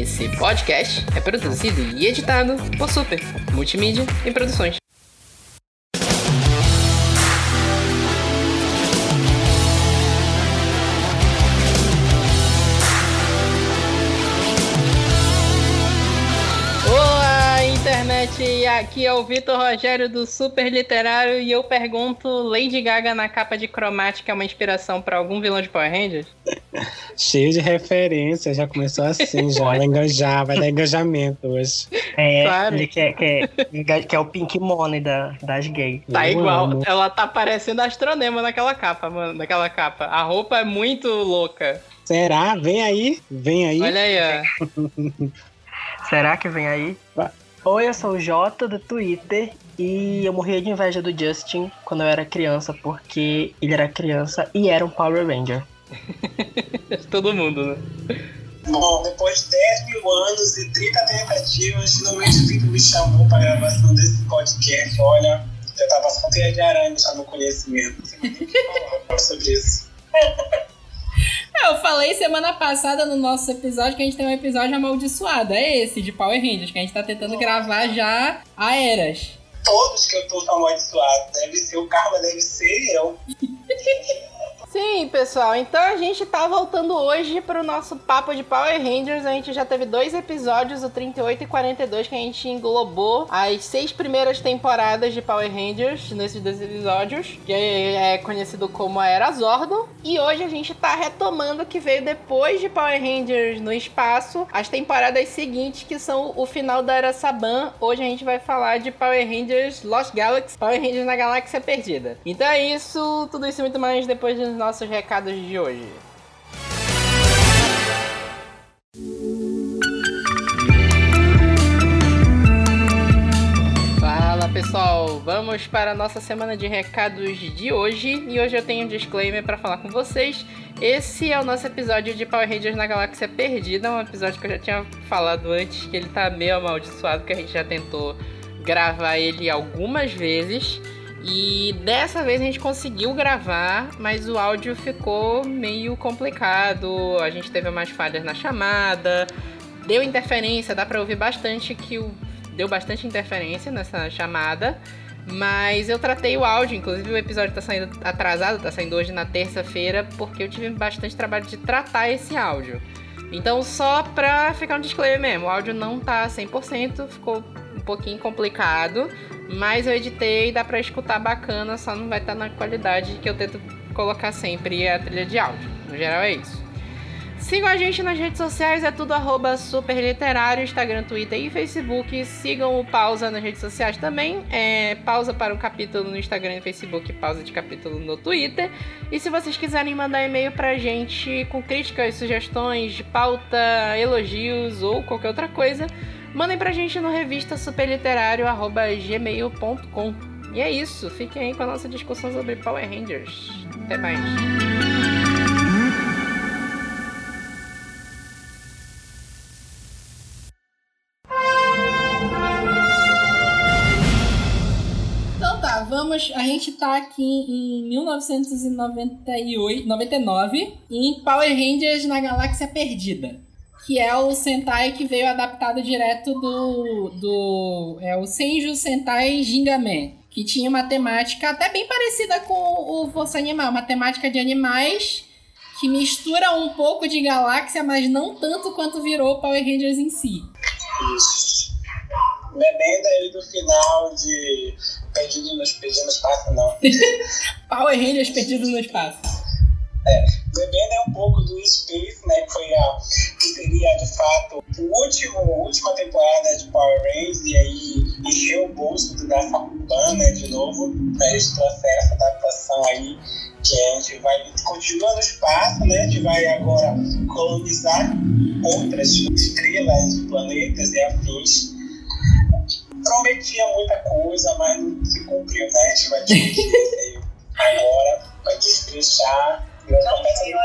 Esse podcast é produzido e editado por Super Multimídia e Produções. Aqui é o Vitor Rogério do Super Literário e eu pergunto: Lady Gaga na capa de cromática é uma inspiração para algum vilão de Power Rangers? Cheio de referências, já começou assim, já vai engajar, vai dar engajamento hoje. É, claro. ele quer, quer, quer o Pink Money da, das gays. Tá eu igual, amo. ela tá parecendo astronema naquela capa, mano, naquela capa. A roupa é muito louca. Será? Vem aí, vem aí. Olha aí, ó. Será que vem aí? Oi, eu sou o Jota do Twitter e eu morria de inveja do Justin quando eu era criança, porque ele era criança e era um Power Ranger. Todo mundo, né? Bom, depois de 10 mil anos e 30 tentativas, finalmente o Vitor me chamou para a gravação desse podcast. Olha, já estava só teia de aranha já no conhecimento. Não tem que falar sobre isso. É, eu falei semana passada no nosso episódio que a gente tem um episódio amaldiçoado. É esse, de Power Rangers, que a gente tá tentando gravar já há eras. Todos que eu tô amaldiçoado. Deve ser o karma, deve ser eu. Sim, pessoal. Então a gente tá voltando hoje pro nosso papo de Power Rangers. A gente já teve dois episódios, o 38 e 42, que a gente englobou as seis primeiras temporadas de Power Rangers nesses dois episódios, que é conhecido como a Era Zordon. E hoje a gente tá retomando o que veio depois de Power Rangers no espaço, as temporadas seguintes, que são o final da Era Saban. Hoje a gente vai falar de Power Rangers Lost Galaxy, Power Rangers na Galáxia Perdida. Então é isso, tudo isso muito mais depois dos nossos recados de hoje. Fala pessoal, vamos para a nossa semana de recados de hoje e hoje eu tenho um disclaimer para falar com vocês. Esse é o nosso episódio de Power Rangers na Galáxia Perdida, um episódio que eu já tinha falado antes que ele tá meio amaldiçoado, que a gente já tentou gravar ele algumas vezes. E dessa vez a gente conseguiu gravar, mas o áudio ficou meio complicado. A gente teve umas falhas na chamada, deu interferência, dá para ouvir bastante que o deu bastante interferência nessa chamada. Mas eu tratei o áudio, inclusive o episódio tá saindo atrasado, tá saindo hoje na terça-feira, porque eu tive bastante trabalho de tratar esse áudio. Então, só pra ficar um disclaimer mesmo, o áudio não tá 100%, ficou um pouquinho complicado, mas eu editei e dá pra escutar bacana, só não vai estar tá na qualidade que eu tento colocar sempre a trilha de áudio. No geral é isso. Sigam a gente nas redes sociais, é tudo arroba superliterário, Instagram, Twitter e Facebook. Sigam o Pausa nas redes sociais também. É, pausa para um capítulo no Instagram e Facebook, pausa de capítulo no Twitter. E se vocês quiserem mandar e-mail pra gente com críticas, sugestões de pauta, elogios ou qualquer outra coisa, mandem pra gente no revista superliterário.gmail.com. E é isso, fiquem aí com a nossa discussão sobre Power Rangers. Até mais. A gente tá aqui em 1998, 99 em Power Rangers na Galáxia Perdida que é o Sentai que veio adaptado direto do, do é o Senju Sentai Gingaman, que tinha uma temática até bem parecida com o Força Animal, uma temática de animais que mistura um pouco de galáxia, mas não tanto quanto virou Power Rangers em si. Isso. Bebendo aí do final de Perdido no, Perdido no Espaço, não. Power Rangers Perdidos no Espaço. É, bebendo é um pouco do Space, né, que foi a que seria de fato o último, a última temporada de Power Rangers e aí encheu o bolso da Sakuban, né, de novo, né, eles trouxeram essa adaptação aí que a gente vai continuar no espaço, né, a gente vai agora colonizar outras estrelas, planetas e afins. Prometia muita coisa, mas não se cumpriu, né? A gente vai ter agora, vai destrinchar não veio,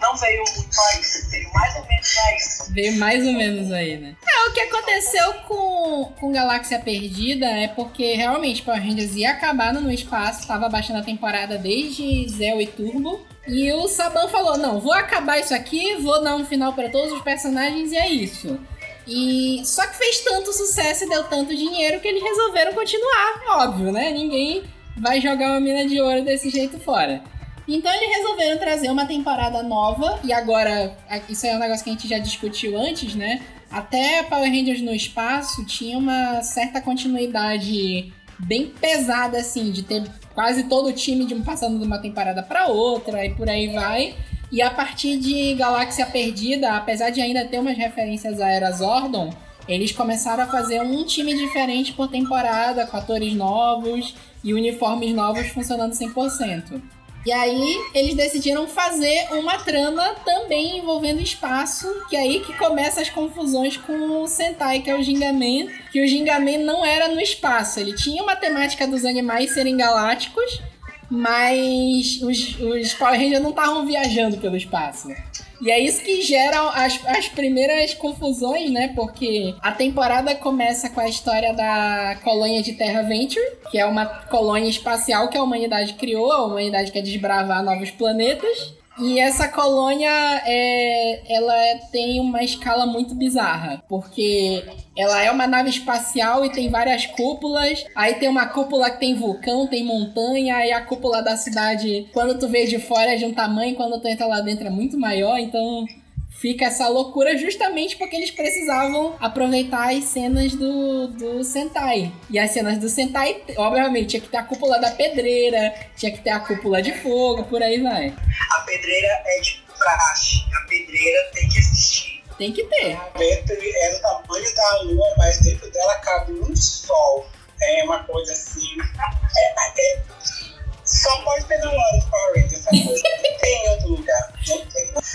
não veio muito a isso, veio mais ou menos a isso. Veio mais ou menos aí, né? É, o que aconteceu com, com Galáxia Perdida é porque realmente Power Rangers ia acabar no espaço, tava baixando a temporada desde Zell e Turbo. E o Saban falou: não, vou acabar isso aqui, vou dar um final para todos os personagens e é isso. E só que fez tanto sucesso e deu tanto dinheiro que eles resolveram continuar, óbvio, né? Ninguém vai jogar uma mina de ouro desse jeito fora. Então eles resolveram trazer uma temporada nova, e agora, isso é um negócio que a gente já discutiu antes, né? Até Power Rangers no espaço tinha uma certa continuidade bem pesada, assim, de ter quase todo o time de passando de uma temporada para outra e por aí vai. E a partir de Galáxia Perdida, apesar de ainda ter umas referências à Era Zordon, eles começaram a fazer um time diferente por temporada, com atores novos e uniformes novos funcionando 100%. E aí eles decidiram fazer uma trama também envolvendo espaço, que é aí que começa as confusões com o Sentai, que é o Gingaman, que o Gingaman não era no espaço, ele tinha uma temática dos animais serem galácticos, mas os, os Power Rangers não estavam viajando pelo espaço. E é isso que gera as, as primeiras confusões, né? Porque a temporada começa com a história da colônia de Terra Venture, que é uma colônia espacial que a humanidade criou, a humanidade quer desbravar novos planetas. E essa colônia é, ela é, tem uma escala muito bizarra, porque ela é uma nave espacial e tem várias cúpulas. Aí tem uma cúpula que tem vulcão, tem montanha, e a cúpula da cidade, quando tu vê de fora é de um tamanho, quando tu entra lá dentro é muito maior, então fica essa loucura justamente porque eles precisavam aproveitar as cenas do, do Sentai. E as cenas do Sentai, obviamente, tinha que ter a cúpula da pedreira, tinha que ter a cúpula de fogo, por aí vai. A pedreira é de praxe, a pedreira tem que existir. Tem que ter. A Petri é do tamanho da lua, mas dentro dela cabe um sol. É uma coisa assim. É, é, só pode ter ano de Power Rangers essa. Não tem em outro lugar.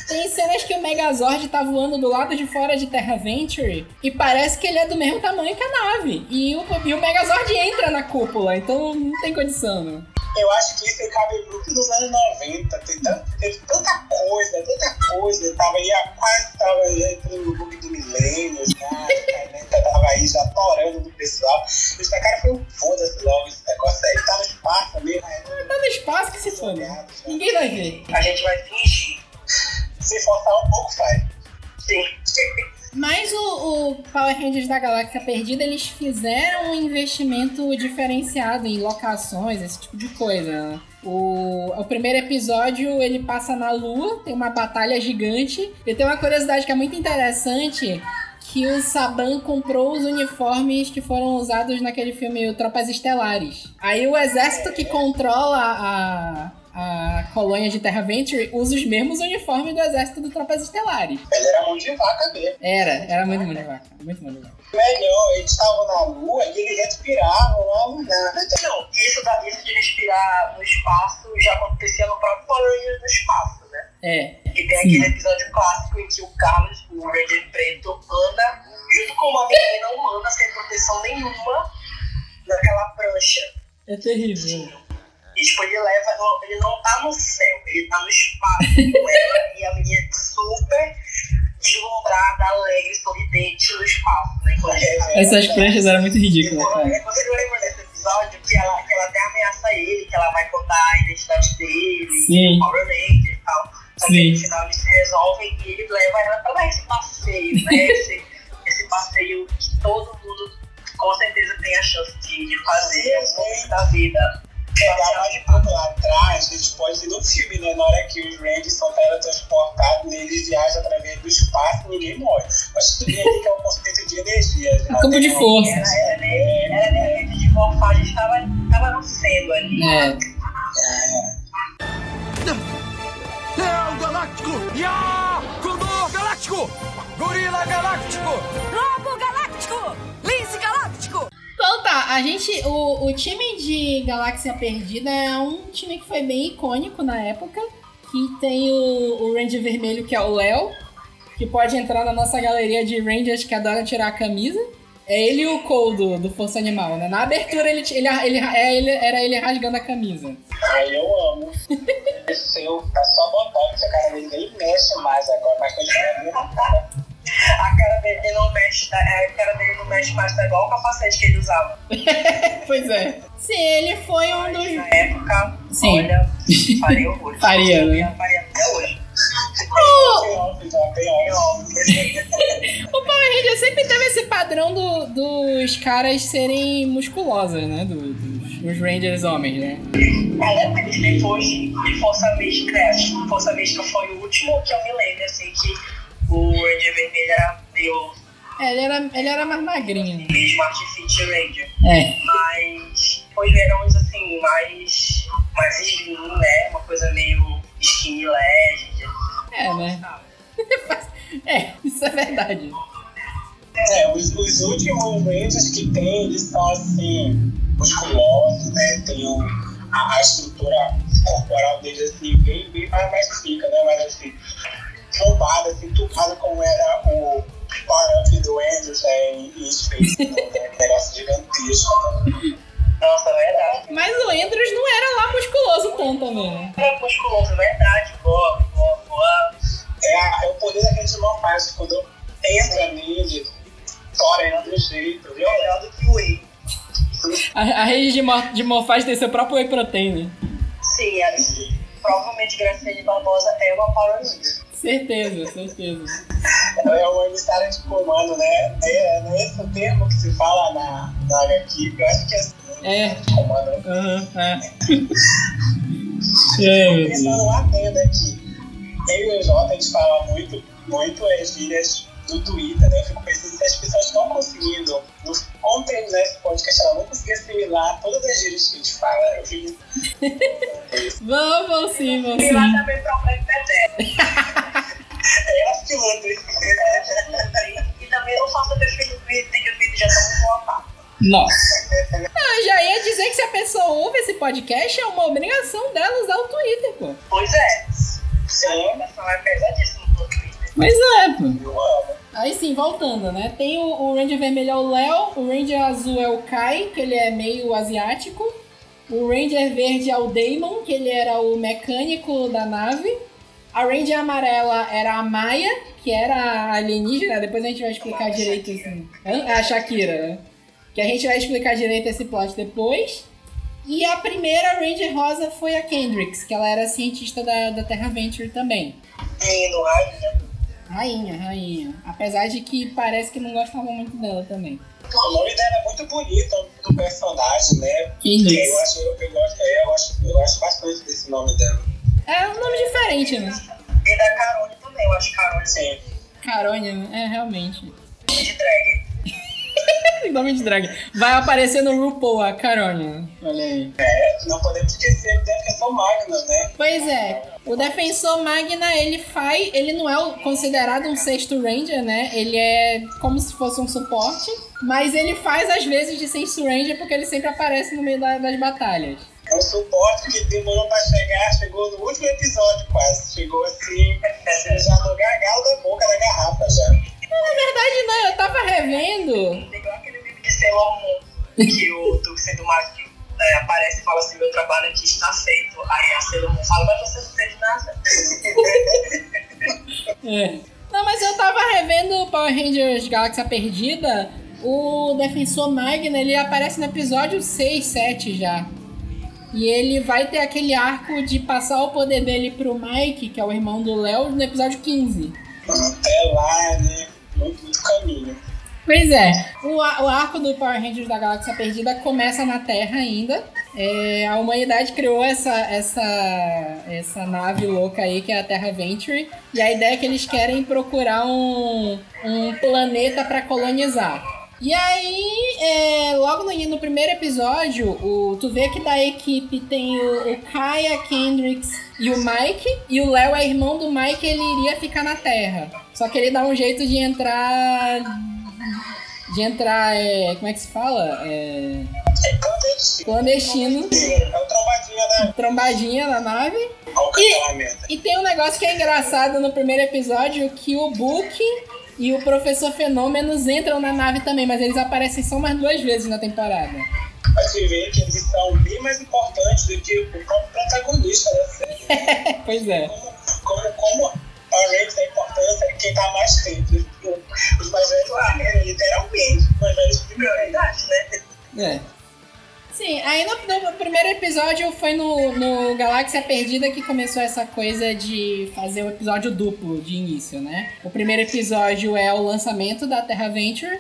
Tem cenas que o Megazord tá voando do lado de fora de Terra Venture e parece que ele é do mesmo tamanho que a nave. E o, e o Megazord entra na cúpula, então não tem condição. Né? Eu acho que isso cabe muito dos anos 90. Tem tanta, teve tanta coisa, tanta coisa. Tava aí, quase tava entrando no bug do milênio, já. A tava aí já torando do pessoal. Os caras foi um foda-se logo esse negócio aí. Tá no espaço mesmo. Né? Tá no espaço que se foda. Ninguém vai ver. A gente vai fingir. Se forçar um pouco, faz. Sim. Mas o, o, Power Rangers da Galáxia Perdida, eles fizeram um investimento diferenciado em locações, esse tipo de coisa. O, o primeiro episódio ele passa na Lua, tem uma batalha gigante. E tem uma curiosidade que é muito interessante, que o Saban comprou os uniformes que foram usados naquele filme Tropas Estelares. Aí o exército que controla a, a colônia de Terra Venture usa os mesmos uniformes do exército do Tropas Estelares. Ele era mão de vaca mesmo. Era, era muito mão de vaca. Muito mão de vaca. Melhor, eles estavam na lua e eles respiravam lá no Não, isso, da, isso de respirar no espaço já acontecia no próprio Rangers no espaço, né? É. Que tem aquele episódio clássico em que o Carlos, o Ranger preto, anda junto com uma menina humana sem proteção nenhuma naquela prancha. É terrível. E, tipo, ele leva, ele não tá no céu, ele tá no espaço com ela e a menina super deslumbrada, alegre, sorridente no espaço, né? Essas pranchas eram muito ridículas, cara. Você não lembra desse episódio que ela, que ela até ameaça ele, que ela vai contar a identidade dele, Sim. o Power Ranger e tal. Só Sim. que no final eles se resolvem e ele leva ela pra dar esse passeio, né? esse, esse passeio que todo mundo com certeza tem a chance de, de fazer momento da vida pegar mais de pouco lá atrás, a gente pode ver no filme, né? Na hora que os Rangers são teletransportados, eles viajam através do espaço e ninguém morre. Mas tudo bem que é um conceito de energia. É campo de força. Era, era, era, era de morfagem, estava, estava nascendo ali. É. Leão Galáctico! Ya! Condor Galáctico! Gorila Galáctico! Lobo Galáctico! Lince Galáctico! Então tá, a gente. O, o time de Galáxia Perdida é um time que foi bem icônico na época. Que tem o, o Ranger Vermelho, que é o Léo, que pode entrar na nossa galeria de Rangers que adoram tirar a camisa. É ele e o Cole do, Força Animal, né? Na abertura ele, ele, ele, é, ele, era ele rasgando a camisa. Ai, eu amo. Esse seu tá só botão, seu cara nem mexe mais agora, mas continua muito cara. A cara dele não mexe, a cara dele não mexe mais, tá igual o capacete que ele usava. pois é. Sim, ele foi um dos. Na época, Sim. olha, faria horror. Faria, né? Faria até hoje. Óbvio. O Power Ranger sempre teve esse padrão do- dos caras serem musculosos, né? Do- dos, dos Rangers homens, né? É, depois de Força Mística, é, Força Mística foi o último que eu me lembro, assim, que o Ranger Vermelho era meio É, ele era, ele era mais magrinho. meio Smart Fit Ranger. É. Mas vieram uns assim, mais, mais slim, né? Uma coisa meio skinny legend. É, né? É, isso é verdade. É, os, os últimos Rangers que tem, eles são assim, musculosos, né? Tem o, a, a estrutura corporal deles assim, bem, bem mais, mais fica, né? Mas assim, bombada, assim, tucada como era o Power-Up do Andrews né? em, em Space, né? Um negócio gigantesco. Né? Nossa, é verdade. Mas o Andrews não era lá musculoso tanto também, né? É musculoso, verdade. Boa, boa, boa. É, a- é o poder daquele irmão fácil, quando entra nele, ele do jeito, viu? Melhor do que o Whey. A, a rede de, mor de morfagem tem seu próprio whey protein, né? Sim, é, provavelmente Graciane Barbosa é uma Power Ranger. Certeza, certeza. É uma emissária de comando, né? É, não é esse o termo que se fala na, na HQ, eu acho que é assim, É. de comando. né? Aham, é. É, meu Pensando um adendo aqui, eu e o Jota, a gente fala muito, muito as gírias do Twitter, né? Eu fico pensando se as pessoas estão conseguindo, no, como terminar esse podcast, ela não conseguir assimilar todas as gírias que a gente fala. Eu fico... Vão, vão sim, vão E lá sim. também problema é É ela que luta. E também não faça perfil no Twitter, que o Twitter já tá muito lotado. Nossa. Ah, já ia dizer que se a pessoa ouve esse podcast, é uma obrigação dela usar o Twitter, pô. Pois é. Sim, Vai falar pesadíssimo no Twitter. Pois é, pô. eu amo. Aí sim, voltando, né? Tem o, o Ranger vermelho é o Léo, o Ranger azul é o Kai, que ele é meio asiático. O Ranger verde é o Damon, que ele era o mecânico da nave. A Ranger amarela era a Maia, que era a alienígena. Depois a gente vai explicar direito assim. A Shakira, né? Que a gente vai explicar direito esse plot depois. E a primeira Ranger rosa foi a Kendricks, que ela era cientista da, da Terra Venture também. Lindo, rainha. Rainha, rainha. Apesar de que parece que não gostavam muito dela também. O nome dela é muito bonito do personagem, né? Kendricks. Eu acho, eu, eu, gosto, é, eu, acho, eu gosto bastante desse nome dela. É um nome diferente, né? E da Carone também, eu acho Carone Sim. Carônia, né? É, realmente. de drag. nome de drag. Vai aparecer no RuPaul, a Carônia. Olha aí. É, não podemos esquecer do Defensor Magnus, né? Pois é, o Defensor Magna, ele faz. Ele não é o- considerado um sexto Ranger, né? Ele é como se fosse um suporte. Mas ele faz às vezes de sexto Ranger porque ele sempre aparece no meio da- das batalhas. É um suporte que demorou pra chegar, chegou no último episódio quase. Chegou assim, já no gargalo da boca da garrafa já. Na verdade, não, eu tava revendo. Igual aquele meme de Sailor Moon, que o Tuxi do Mágico é, aparece e fala assim, meu trabalho aqui está feito. Aí a Sailor Moon fala, mas você não fez nada. É. Não, mas eu tava revendo Power Rangers Galáxia Perdida. O Defensor Magna, ele aparece no episódio 6, 7 já. E ele vai ter aquele arco de passar o poder dele pro Mike, que é o irmão do Léo, no episódio 15. Até lá, né? Muito, muito caminho. Pois é, o, o arco do Power Rangers da Galáxia Perdida começa na Terra ainda. É, a humanidade criou essa, essa, essa nave louca aí, que é a Terra Venture. E a ideia é que eles querem procurar um, um planeta para colonizar. E aí, é, logo no, no primeiro episódio, o, tu vê que da equipe tem o, o Kai, a Kendricks e o Mike. E o Léo é irmão do Mike, ele iria ficar na Terra. Só que ele dá um jeito de entrar de entrar, é, como é que se fala? É, É clandestino. clandestino, É o trombadinha da. trombadinha na nave. Cancelamento. E tem um negócio que é engraçado no primeiro episódio, que o Book e o Professor Fenômenos entram na nave também, mas eles aparecem só mais duas vezes na temporada. Mas você vê que eles são bem mais importantes do que o próprio protagonista da série. pois é. Como, como, como a Rangers é importante é quem tá mais tempo. os mais velhos lá, né? literalmente, os mais velhos de primeira idade, né? É. Sim, aí no, no primeiro episódio foi no, no Galáxia Perdida que começou essa coisa de fazer o episódio duplo de início, né? O primeiro episódio é o lançamento da Terra Venture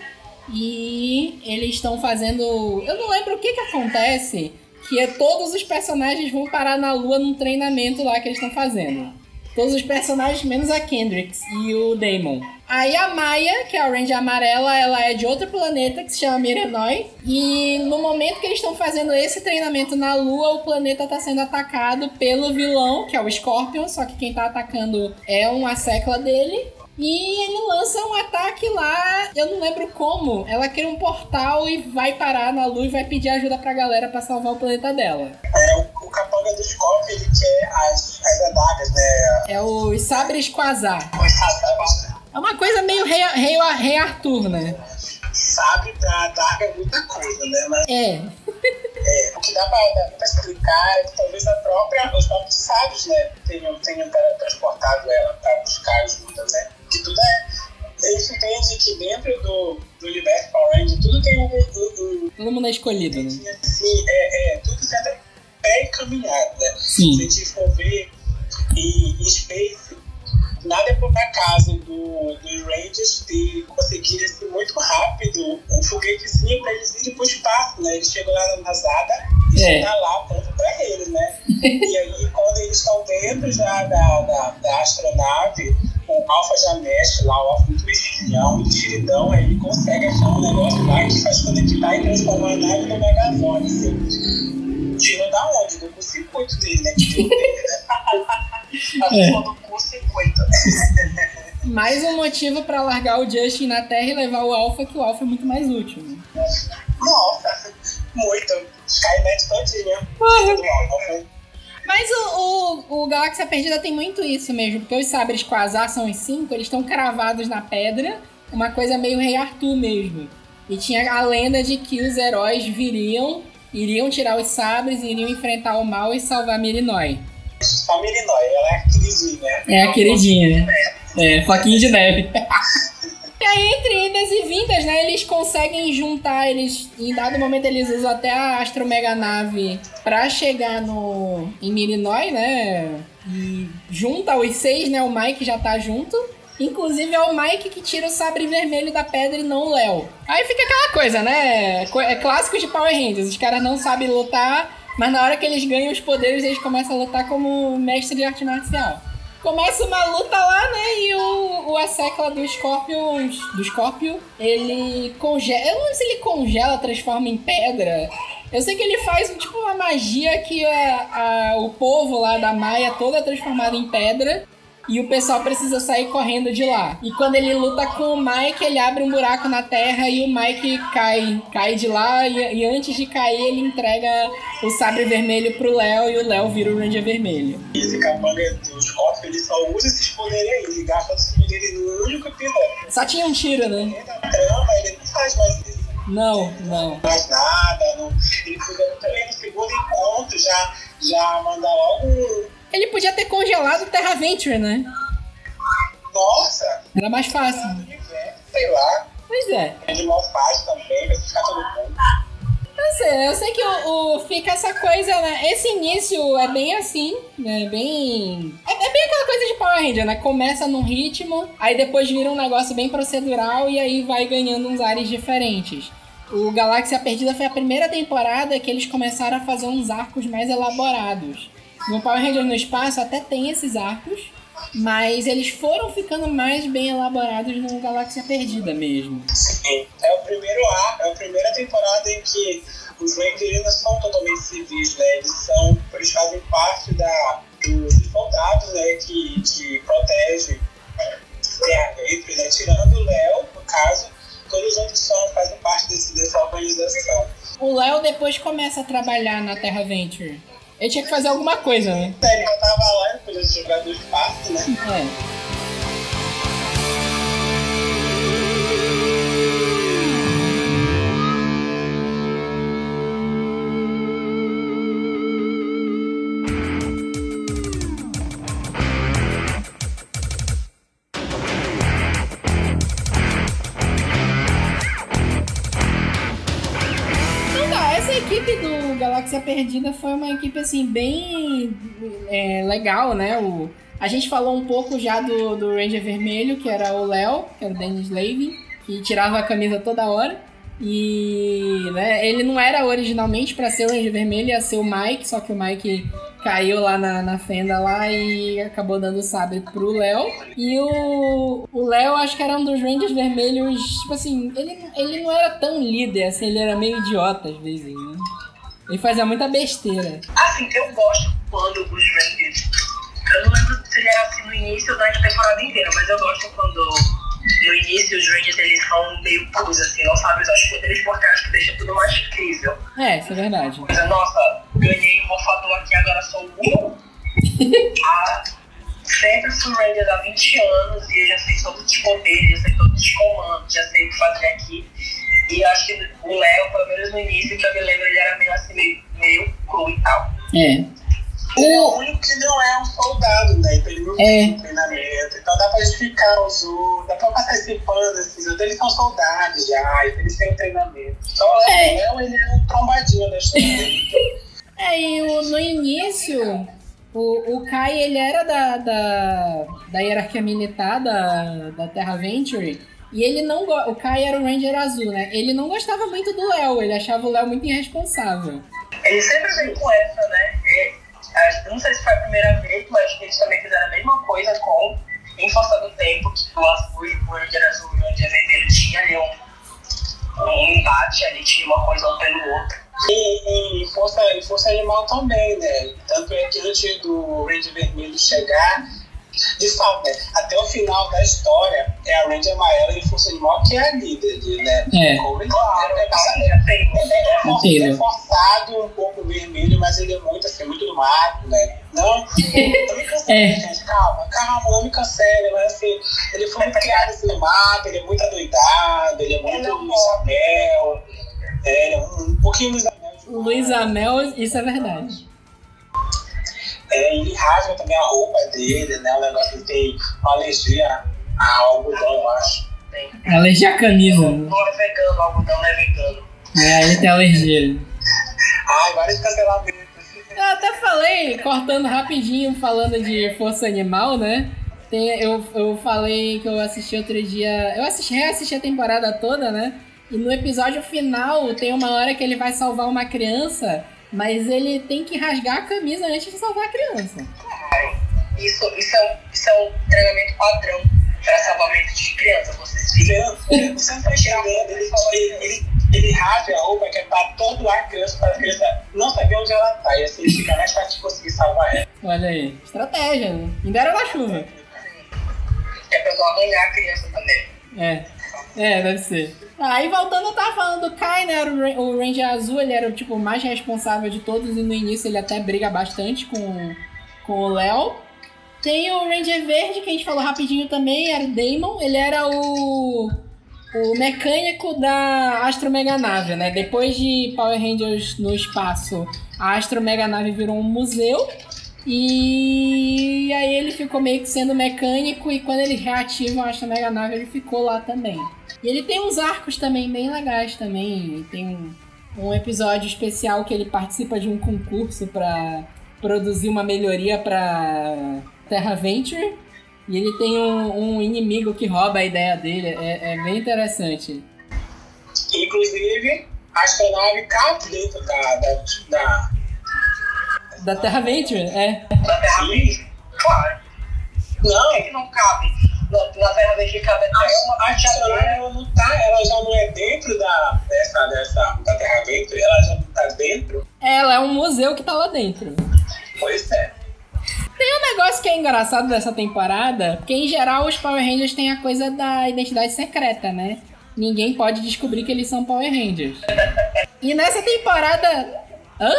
e eles estão fazendo. Eu não lembro o que que acontece, que é todos os personagens vão parar na Lua num treinamento lá que eles estão fazendo. Todos os personagens, menos a Kendricks e o Damon. Aí a Maia, que é a Ranger amarela, ela é de outro planeta que se chama Mirenoi. E no momento que eles estão fazendo esse treinamento na Lua, o planeta está sendo atacado pelo vilão, que é o Scorpion, só que quem tá atacando é uma secla dele. E ele lança um ataque lá, eu não lembro como. Ela cria um portal e vai parar na lua e vai pedir ajuda pra galera pra salvar o planeta dela. É, o, o capanga do Scorpion, ele quer as, as adagas, né? É o Sabres Quasar. Os sabres, É uma coisa meio rei, rei, rei Arthur, né? sabe pra adaga é muita coisa, né? Mas É. é, o que dá pra, dá pra explicar é que talvez a própria, os próprios sábios, né, tenham, tenham tra- transportado ela pra buscar ajuda, né? Que tudo é. Eles entendem que dentro do, do universo Power Ranger, tudo tem um, Todo mundo é escolhido, né? assim, é, é, tudo já é pré-encaminhado, né? Sim. Se a gente for ver em, em Space, nada é por acaso do, dos Rangers ter conseguido assim, muito rápido um foguetezinho pra eles irem pro espaço, né? Eles chegam lá na Nazada e É. tá lá pronto pra eles, né? e aí, quando eles estão dentro já da, da, da astronave, o Alpha já mexe lá, o Alpha muito mexilhão, muito aí ele consegue achar um negócio lá que faz conectar e transformar a nave no megazone, assim. Tirou da onde? Do curto-circuito dele, né? Que deu dele, né? A É. do curto-circuito. Mais um motivo pra largar o Justin na Terra e levar o Alpha, que o Alpha é muito mais útil. Né? Nossa, muito. Skynet todinha. Alpha. Mas o, o, o Galáxia Perdida tem muito isso mesmo, porque os sabres Quasar são os cinco, eles estão cravados na pedra, uma coisa meio Rei Arthur mesmo. E tinha a lenda de que os heróis viriam, iriam tirar os sabres, iriam enfrentar o mal e salvar Mirinói. A Mirinói, ela é a queridinha. É a queridinha, né? É, Floquinho de neve. E aí, entre idas e vindas, né, eles conseguem juntar, eles, em dado momento eles usam até a Astromega Nave pra chegar no, em Mirinói, né, e junta os seis, né, o Mike já tá junto, inclusive é o Mike que tira o sabre vermelho da pedra e não o Léo. Aí fica aquela coisa, né, é clássico de Power Rangers, os caras não sabem lutar, mas na hora que eles ganham os poderes, eles começam a lutar como mestre de arte marcial. Começa uma luta lá, né? E o, o a do Scorpion, do Scorpio, ele congela. Eu não sei se ele congela, transforma em pedra. Eu sei que ele faz tipo uma magia que a, a- o povo lá da Maia todo é transformado em pedra. E o pessoal precisa sair correndo de lá. E quando ele luta com o Mike, ele abre um buraco na terra e o Mike cai, cai de lá. E, e antes de cair, ele entrega o sabre vermelho pro Léo e o Léo vira o Ranger vermelho. Esse capanga do Scorpion, ele só usa esses poderes aí. Ele gasta esses poderes no único episódio. Só tinha um tiro, né? Dentro da trama, ele não faz mais isso. Não, não. Não faz nada. Não... Ele podia também no segundo encontro já, já mandar logo. Ele podia ter congelado o Terra Venture, né? Nossa, Era mais fácil. sei lá. Pois é. De mal faz também, vai ficar todo mundo. Eu sei, eu sei que o, o- fica essa coisa, né? Esse início é bem assim, né? Bem. É, é bem aquela coisa de Power Ranger, né? Começa num ritmo, aí depois vira um negócio bem procedural e aí vai ganhando uns ares diferentes. O Galáxia Perdida foi a primeira temporada que eles começaram a fazer uns arcos mais elaborados. No Power Rangers no Espaço até tem esses arcos, mas eles foram ficando mais bem elaborados no Galáxia Perdida mesmo. Sim. É o primeiro ar, é a primeira temporada em que os Rangers não são totalmente civis, né? Eles são, eles fazem parte da, dos soldados, né? Que, que protegem Terra Ventre, né? Tirando o Léo, no caso, todos os outros são, fazem parte desse, dessa organização. O Léo depois começa a trabalhar na Terra Venture. Ele tinha que fazer alguma coisa, né? Ele já tava lá, ele podia jogar do espaço, né? É. Perdida foi uma equipe assim bem é, legal, né? O, a gente falou um pouco já do, do Ranger Vermelho, que era o Léo, que era o Dennis Levin, que tirava a camisa toda hora. E né, ele não era originalmente para ser o Ranger Vermelho, ia ser o Mike, só que o Mike caiu lá na, na fenda lá e acabou dando o sabre pro Léo. E o o Léo, acho que era um dos Rangers Vermelhos, tipo assim, ele, ele não era tão líder, assim, ele era meio idiota às vezes, né? Ele fazia muita besteira. Assim, eu gosto quando os Rangers. Eu não lembro se ele era assim no início ou durante a temporada inteira, mas eu gosto quando no início os Rangers eles são meio puros, assim, não sabem usar os poderes porque acho que deixa tudo mais incrível. É, isso é verdade. Coisa, nossa, ganhei um morfador aqui, agora sou o ah, Sempre fui Ranger há 20 anos e eu já sei todos os poderes, já sei todos os comandos, já sei o que fazer aqui. E acho que o Léo, pelo menos no início, que eu me lembro, ele era meio assim, meio, meio cru e tal. É. É o único que não é um soldado, né? Então ele não É. tem treinamento. Então dá pra justificar os outros, dá pra passar esse pano, esses outros. Eles são soldados já, então eles têm um treinamento. Então o É. Léo, ele é um trombadinho da história. É, e o, no início, o, o Kai, ele era da, da, da hierarquia militar da, da Terra Venture. E ele não go- O Kai era o Ranger azul, né? Ele não gostava muito do Léo, ele achava o Léo muito irresponsável. Ele sempre vem com essa, né? E, acho- eu não sei se foi a primeira vez, mas eles também fizeram a mesma coisa com Em Força do Tempo, que o azul e o Ranger azul e o Ranger vermelho tinha ali um, um embate ali, tinha uma coisa um pelo outro. E, e força, e força animal também, né? Tanto é que antes do Ranger Vermelho chegar, de fato, né? até o final da história, é a Ranger Amarela e Força Animal que é a líder, de, né? É. Como Claro, é, é, é, é, for- Entendo. é forçado um pouco o vermelho, mas ele é muito assim, muito do mato, né? Não, não me cancele, É. gente, calma, calma, não me cancele, mas assim, ele foi muito criado assim no mato, ele é muito adoidado, ele é muito é um Luiz Abel, é, é um, um pouquinho Luiz Abel. O Luiz Amel, isso é verdade. É, ele rasga também a roupa dele, né? O negócio ele tem uma alergia a algodão, eu acho. Tem. Alergia à camisa. Não é vegano, o algodão não é vegano. É, ele tem alergia. Ai, vários cancelamentos. Eu até falei, cortando rapidinho, falando de força animal, né? Tem, eu, eu falei que eu assisti outro dia. Eu assisti, reassisti a temporada toda, né? E no episódio final tem uma hora que ele vai salvar uma criança, mas ele tem que rasgar a camisa antes de salvar a criança. Isso, isso, é, um- isso é um treinamento padrão para salvamento de criança. Vocês viram? Você você não tá entendendo, ele, ele, ele, ele rasga a roupa que é pra todo a criança, pra criança não saber onde ela tá. E assim fica mais fácil de conseguir salvar ela. Olha aí, estratégia, né? Ainda era na chuva. É pra não arranhar a criança também. É. É, deve ser. Aí voltando, eu tava falando do Kai, né? Era o, o Ranger Azul, ele era o tipo mais responsável de todos e no início ele até briga bastante com, com o Léo. Tem o Ranger Verde, que a gente falou rapidinho também, era o Damon. Ele era o, o mecânico da Astro Mega Nave, né? Depois de Power Rangers no espaço, a Astro Mega Nave virou um museu. E aí ele ficou meio que sendo mecânico e quando eles reativam a Astro Mega Nave, ele ficou lá também. E ele tem uns arcos também bem legais também. Tem um, um episódio especial que ele participa de um concurso para produzir uma melhoria para Terra Venture. E ele tem um, um inimigo que rouba a ideia dele. É, é bem interessante. Inclusive, a astronave cabe dentro da. da, da Da Terra Venture, é. Na Terra Verde? Claro. Por não, que, que não cabe? Na, Terra Verde cabe até uma a astronave cadeira. ela não tá, ela já não é dentro da, dessa, dessa, da Terra Venture, ela já não tá dentro. Ela é um museu que tá lá dentro. Pois é. Um negócio que é engraçado dessa temporada, porque em geral os Power Rangers têm a coisa da identidade secreta, né? Ninguém pode descobrir que eles são Power Rangers. E nessa temporada. Hã?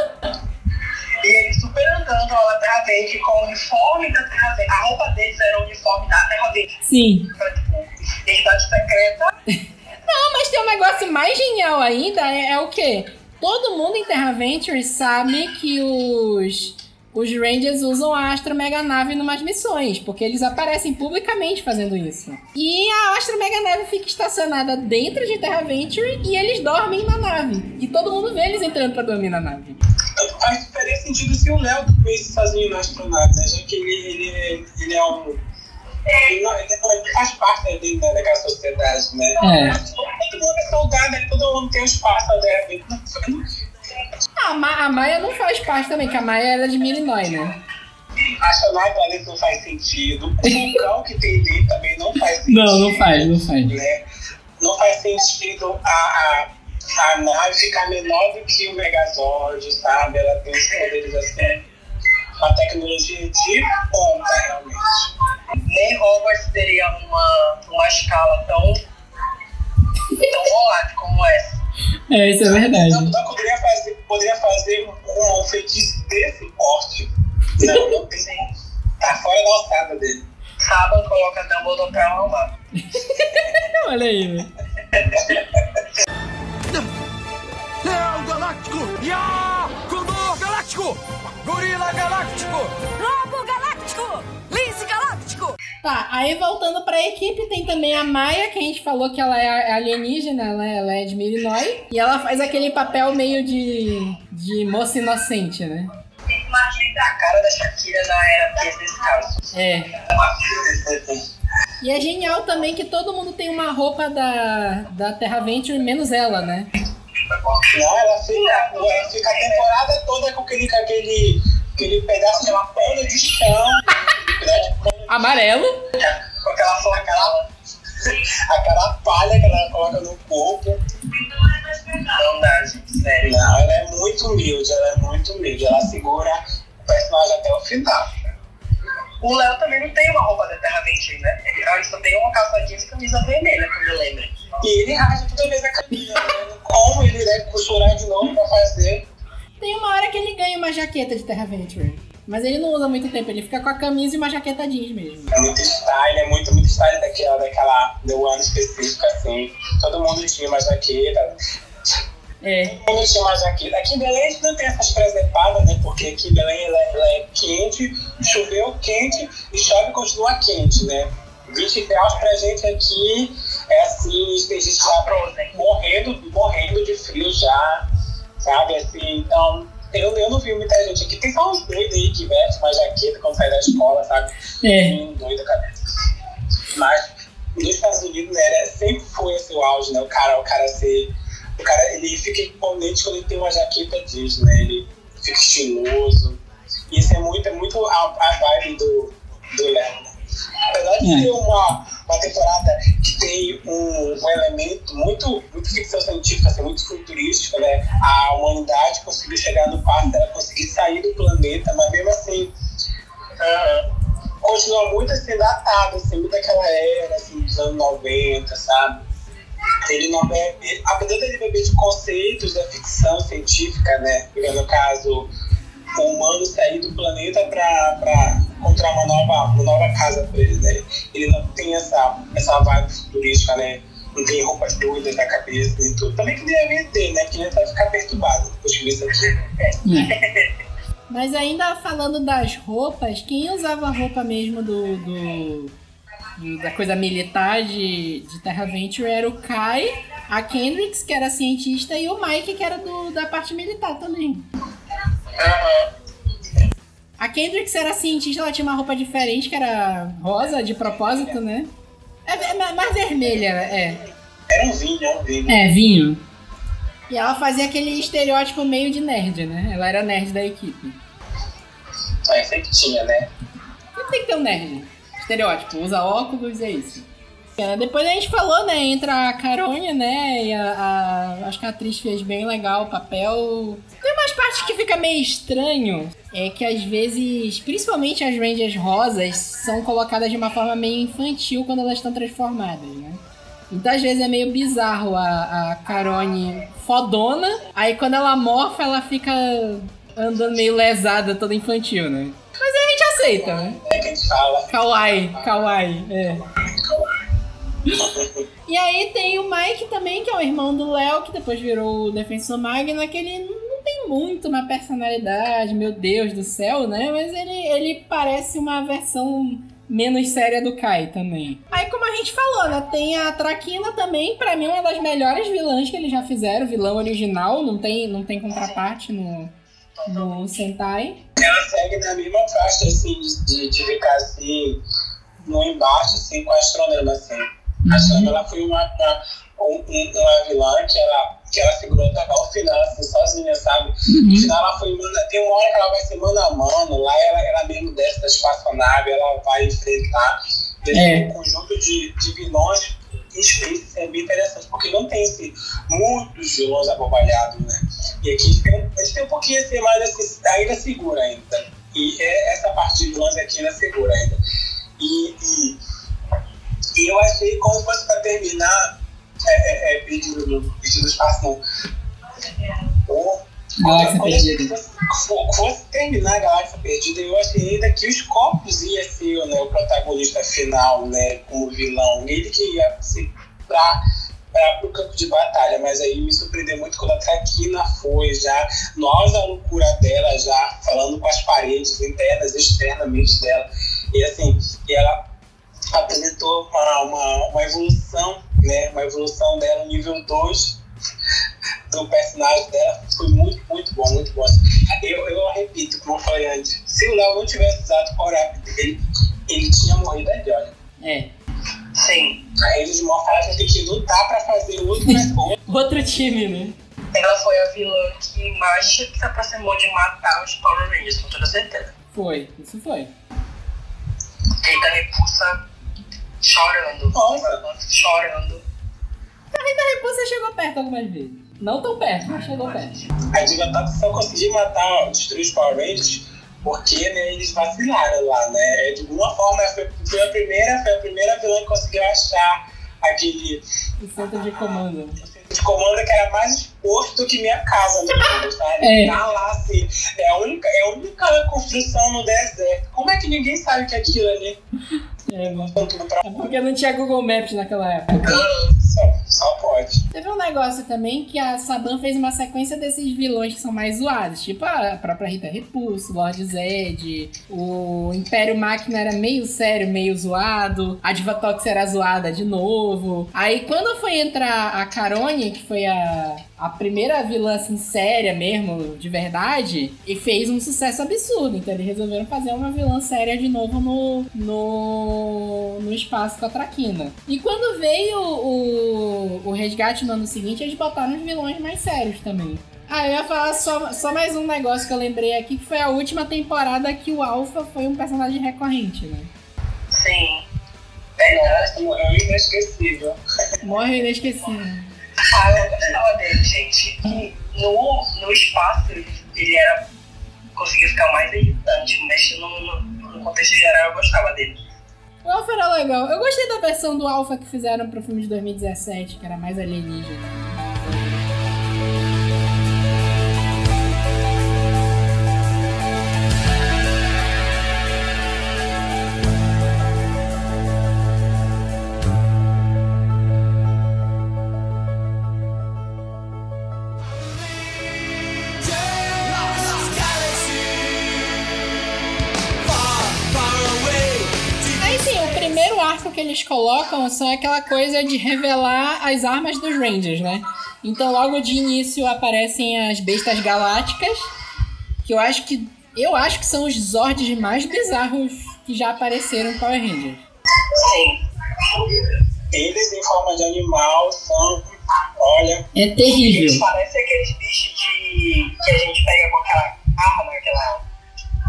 Lá na Terra Verde com o uniforme da Terra Verde. A roupa deles era o uniforme da Terra Verde. Sim. Pra, tipo, identidade secreta. Não, mas tem um negócio mais genial ainda, é, é o quê? Todo mundo em Terra Venture sabe que os os Rangers usam a Astro Mega Nave numas missões, porque eles aparecem publicamente fazendo isso. E a Astro Mega Nave fica estacionada dentro de Terra Venture e eles dormem na nave. E todo mundo vê eles entrando pra dormir na nave. Faz faria sentido se o Léo também fazia na astronave, né? Já que ele, ele, ele é um. Ele, não, ele não- ele faz parte ali né, daquela sociedade, né? É. Todo mundo é soldado, ali, todo mundo tem um espaço né? Ah, a, Ma- a Maia não faz parte também, que a Maia era de Illinois, né? A astronave ali não faz sentido. O vulcão que tem ali também não faz sentido. Não, não faz, não faz. né? Não faz sentido a, a, a nave ficar menor do que o Megazord, sabe? Ela tem os poderes assim. Uma tecnologia de ponta, realmente. Nem Hogwarts teria uma, uma escala tão, tão volátil como essa. É, isso é verdade. Dumbledore poderia fazer, poderia fazer um, um feitiço desse porte. Não, não tem. Tá fora da alçada dele. Saban coloca Dumbledore pra arrumar. Olha aí, velho. É o Galáctico! Ya! Condor Galáctico! Gorila Galáctico! Lobo Galáctico! Lince Galáctico! Tá, aí voltando pra equipe, tem também a Maia, que a gente falou que ela é alienígena, ela é, ela é de Illinois. E ela faz aquele papel meio de, de moça inocente, né? A cara da Shakira na era desse caso. É. E é genial também que todo mundo tem uma roupa da, da Terra Venture, menos ela, né? Não, ela fica, ela fica a temporada toda com aquele, aquele, aquele pedaço de pano de chão. pedaço de pano Amarelo. Com aquela aquela, aquela palha que ela coloca no corpo. Não dá, gente, sério. Não, ela é muito humilde, ela é muito humilde. Ela segura o personagem até o final. O Léo também não tem uma roupa da Terra Venture, né? Ele só tem uma calça jeans e camisa vermelha, que eu me lembro. E ele rasga toda vez a camisa. né? Como ele deve costurar de novo pra fazer. Tem uma hora que ele ganha uma jaqueta de Terra Venture. Mas ele não usa muito tempo, ele fica com a camisa e uma jaqueta jeans mesmo. É muito style, é muito, muito style daquela, daquela, do ano específico, assim. Todo mundo tinha uma jaqueta. É. Tinha uma jaqueta. Aqui em Belém a gente não tem essas presepadas, né? Porque aqui em Belém ela, ela é quente, choveu quente e chove e continua quente, né? 20 graus pra gente aqui é assim, tem gente já morrendo, morrendo de frio já, sabe? Assim, então, eu, eu não vi muita gente aqui. Tem só uns doidos aí que veste uma jaqueta quando sai da escola, sabe? É. Hum, doido, cara. Mas nos Estados Unidos, né, sempre foi esse o auge, né? O cara, o cara ser. O cara, ele fica imponente quando ele tem uma jaqueta jeans, né? Ele fica estiloso. E isso é muito, é muito a, a vibe do, do Léo. né? Apesar de É. ser uma, uma temporada que tem um, um elemento muito, muito ficção científica, assim, muito futurístico, né? A humanidade conseguiu chegar no passo, ela conseguir sair do planeta, mas mesmo assim, ah, continua muito assim, datado, assim, muito daquela era, assim, dos anos 90, sabe? Ele não bebe, apesar dele beber de conceitos da ficção científica, né? Porque no caso, o humano sair do planeta para encontrar uma nova, uma nova casa para ele, né? Ele não tem essa, essa vibe futurística, né? Não tem roupas doidas na cabeça e tudo. Também que deve ter, né? Que ele vai ficar perturbado depois que vê isso aqui. Mas ainda falando das roupas, quem usava a roupa mesmo do- do- da coisa militar de, de Terra Venture era o Kai, a Kendricks, que era cientista, e o Mike, que era do, da parte militar também. A Kendricks era cientista, ela tinha uma roupa diferente, que era rosa, de propósito, né? É, é ma- mais vermelha, é. Era um vinho, é um vinho. É, vinho. E ela fazia aquele estereótipo meio de nerd, né? Ela era nerd da equipe. É, sempre tinha, né? Sempre tem que ter um nerd. Estereótipo, usa óculos é isso. É, Depois a gente falou, né? Entra a Caronha, né? E a, a- acho que a atriz fez bem legal o papel. Tem umas partes que fica meio estranho. É que às vezes, principalmente as Rangers rosas, são colocadas de uma forma meio infantil quando elas estão transformadas, né? Então às vezes é meio bizarro a, a Carone fodona, aí quando ela morfa ela fica andando meio lesada, toda infantil, né? Mas gente aceita, né? É que a gente fala. Kawaii, kawaii, é. E aí tem o Mike também, que é o irmão do Léo, que depois virou o Defensor Magna, que ele não tem muito uma personalidade, meu Deus do céu, né? Mas ele, ele parece uma versão menos séria do Kai também. Aí, como a gente falou, né? Tem a Traquina também, pra mim, uma das melhores vilãs que eles já fizeram, vilão original, não tem, não tem contraparte no, no Sentai. Ela segue na mesma faixa, assim, de, de ficar assim, no embate, assim, com a Astronema, assim. A Astronema, ela foi uma, uma, um- um- uma vilã que ela, que ela segurou até o final, assim, sozinha, sabe? No final ela foi, mano, tem uma hora que ela vai ser mano a mano, lá ela, ela mesmo desce da espaçonave, ela vai enfrentar É. conjunto de, de vilões em Space é bem interessante, porque não tem assim, muitos vilões abobalhados, né? E aqui a gente tem, a gente tem um pouquinho assim, mas assim, ainda segura ainda. E é, essa parte de vilões aqui ainda segura ainda. E, e, e eu achei, quando fosse para terminar, é, é, é, pedido, do- pedido do espaço, não. O- Galáxia quando Perdida. fosse, fo- fosse terminar a Galáxia Perdida, eu achei ainda que os Corpos ia ser né, o protagonista final, né, como vilão. Ele que ia ser pra, pra, pro campo de batalha, mas aí me surpreendeu muito quando a Traquina foi já, auge da loucura dela, já falando com as paredes internas e externamente dela. E assim, e ela apresentou uma, uma, uma evolução, né, uma evolução dela nível 2 do personagem dela foi muito, muito bom, muito bom. Eu, eu repito, como eu falei antes, se o Léo não tivesse usado o power-up dele, ele tinha morrido ali, olha. É. Sim. Aí eles mostram que ela tem que lutar pra fazer outro personagem. Outro time, né? Ela foi a vilã que mais se aproximou de matar os Power Rangers, com toda certeza. Foi, isso foi. Rita Repulsa chorando. Nossa. Chorando. A Repulsa chegou perto algumas vezes. Não tão perto, mas chegou perto. A Diva Top só conseguiu matar, destruir os Power Rangers porque né, eles vacilaram lá, né? De alguma forma foi, foi a primeira, foi a primeira vilã que conseguiu achar aquele O centro de comando. centro de comando que era mais exposto do que minha casa no mundo, sabe? É. Tá lá assim, é a, única, é a única construção no deserto. Como é que ninguém sabe que aquilo ali É, é tudo pra É porque não tinha Google Maps naquela época. só, só pode. Teve um negócio também que a Saban fez uma sequência desses vilões que são mais zoados, tipo a própria Rita Repulso, Lord Zed, o Império Máquina era meio sério, meio zoado, a Diva Tox era zoada de novo. Aí quando foi entrar a Carone, que foi a, a primeira vilã assim séria mesmo, de verdade, e fez um sucesso absurdo. Então eles resolveram fazer uma vilã séria de novo no, no, no espaço com a Traquina. E quando veio o, o resgate no ano seguinte, eles botaram os vilões mais sérios também. Ah, eu ia falar só, só mais um negócio que eu lembrei aqui, que foi a última temporada que o Alpha foi um personagem recorrente, né? Sim. Verdade. Nossa, é inesquecível. Morre inesquecível. Ah, eu gostava dele, gente. No, no espaço ele era. conseguia ficar mais irritante, mas no, no, no contexto geral eu gostava dele. O Alpha era legal. Eu gostei da versão do Alpha que fizeram pro filme de 2017, que era mais alienígena. Que eles colocam são aquela coisa de revelar as armas dos Rangers, né? Então logo de início aparecem as bestas galácticas, que eu acho que eu acho que são os Zords mais bizarros que já apareceram em Power Rangers. Sim. Eles em forma de animal são, olha, É terrível. Eles parecem aqueles bichos de. que a gente pega com aquela arma, aquela.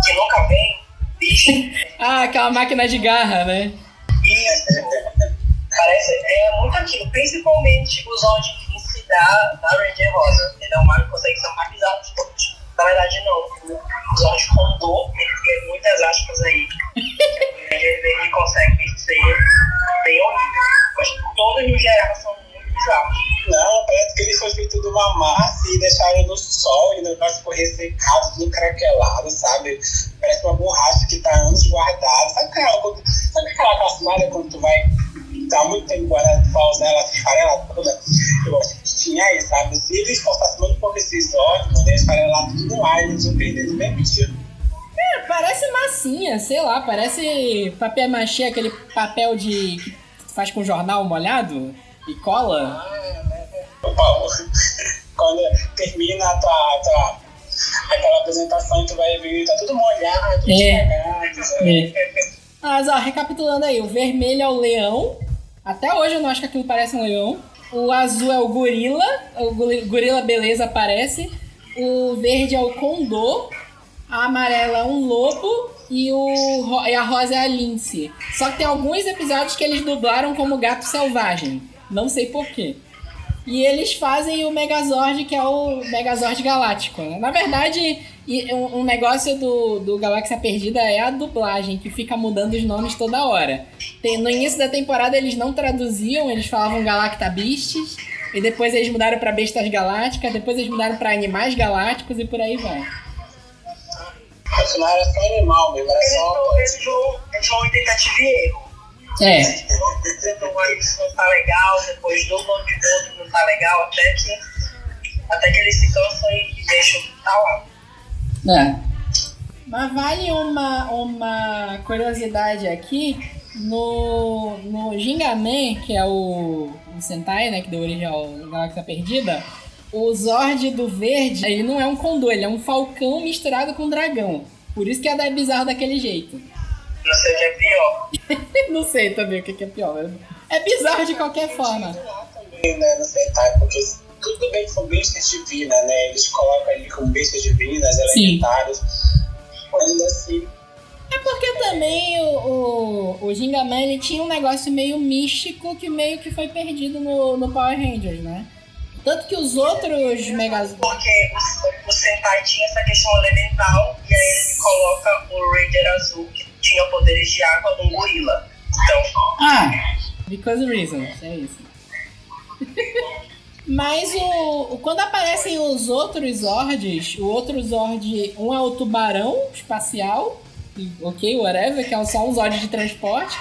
que nunca vem. Bicho. Ah, aquela máquina de garra, né? Isso. Parece. É muito aquilo. Principalmente os 15 da, da Ranger Rosa. Ele é um mago que consegue bizarro de todos. Na verdade, não. O Zord Condor, ele tem muitas aspas aí. O Ranger dele consegue ser bem horrível. Mas todos no geral são. Não, parece que ele foi feito de uma massa e deixaram no sol e o negócio ficou ressecado, tudo craquelado, sabe? Parece uma borracha que tá anos guardada. Sabe aquela, sabe aquela calçada quando tu vai tá muito tempo guardada, tu vai usar ela, se esfarela toda? Eu acho que tinha aí, sabe? Se eles forçassem muito porque esses eles param lá tudo no ar, eles vão perder no mesmo dia. É, parece massinha, sei lá, parece papel machê, aquele papel de. que faz com jornal molhado e cola. O Paulo, quando termina tua- aquela apresentação, tu vai ver, tá tudo molhado, tudo É. estragado, sabe? Mas ó, recapitulando aí, o vermelho é o leão. Até hoje eu não acho que aquilo parece um leão. O azul é o gorila. O gori- gorila beleza aparece. O verde é o condor. A amarela é um lobo. E, o, e a rosa é a lince. Só que tem alguns episódios que eles dublaram como gato selvagem. Não sei porquê. E eles fazem o Megazord, que é o Megazord Galáctico. né? Na verdade, um, negócio do, do Galáxia Perdida é a dublagem, que fica mudando os nomes toda hora. Tem- no início da temporada eles não traduziam, eles falavam Galacta Beasts, e depois eles mudaram pra Bestas Galácticas, depois eles mudaram pra Animais Galácticos e por aí vai. Afinal era só animal mesmo, era só. eles vão, eles vão em tentativa e erro. É, Tentam aí isso não tá legal, depois de novo, não tá legal, até que, até que eles se cansam e deixam tá lá. É. Mas vale uma, uma curiosidade aqui. No, no Gingaman, que é o, o Sentai, né, que deu origem ao Galáxia Perdida, o Zord do verde, ele não é um condor, ele é um falcão misturado com dragão. Por isso que é bizarro daquele jeito. Não sei o que é pior. não sei também o que é pior. mas É bizarro de qualquer forma. também, né, no Sentai, porque tudo bem que são bestas divinas, né? Eles colocam ali como bestas divinas, elementares. Mas ainda assim, É porque também o, o, o Gingaman ele tinha um negócio meio místico que meio que foi perdido no, no Power Rangers, né? Tanto que os outros Megazords. Porque o, o Sentai tinha essa questão elemental e aí ele coloca o Ranger azul, que tinha poderes de água, num gorila. Então, Ah! Because reasons, é isso. Mas o, quando aparecem os outros Zords, o outro Zord, um é o tubarão espacial, ok, whatever, que é só um Zord de transporte.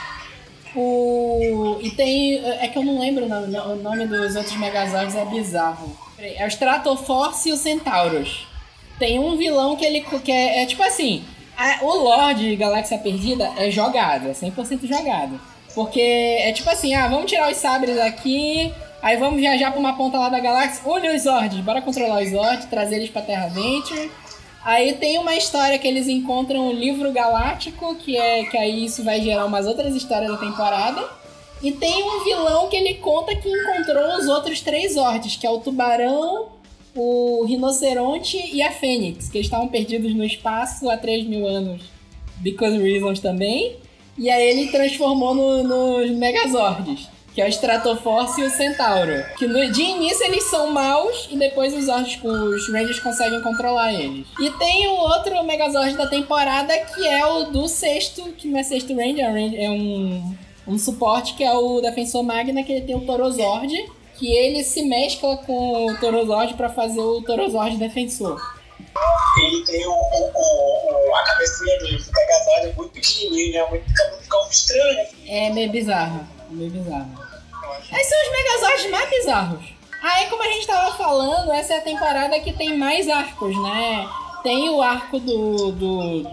O, e tem. É que eu não lembro o nome, o nome dos outros Megazords, é bizarro. É o Stratoforce e o Centauros. Tem um vilão que ele. que é, é tipo assim. A- o Lorde de Galáxia Perdida é jogado, é 100% jogado. Porque é tipo assim, ah, vamos tirar os sabres aqui, aí vamos viajar pra uma ponta lá da galáxia. Olha os Zords, bora controlar os Zords, trazer eles pra Terra Venture. Aí tem uma história que eles encontram o livro galáctico, que é que aí isso vai gerar umas outras histórias da temporada. E tem um vilão que ele conta que encontrou os outros três Zords, que é o tubarão, o rinoceronte e a fênix, que estavam perdidos no espaço há 3 mil anos. Because Reasons também. E aí ele transformou no- nos Megazords, que é o Stratoforce e o Centauro. Que no- de início eles são maus e depois os, Zords, os Rangers conseguem controlar eles. E tem o outro Megazord da temporada que é o do sexto, que não é sexto Ranger- é um, um suporte que é o Defensor Magna, que ele tem o Torozord. Que ele se mescla com o Torozord pra fazer o Torozord Defensor. ele tem o, o, o- a cabecinha do Megazord é muito pequenininho, né? Muito, fica, fica um estranho. É meio bizarro. Meio bizarro. Esses são os Megazords mais bizarros. Aí, como a gente tava falando, essa é a temporada que tem mais arcos, né? Tem o arco do, do-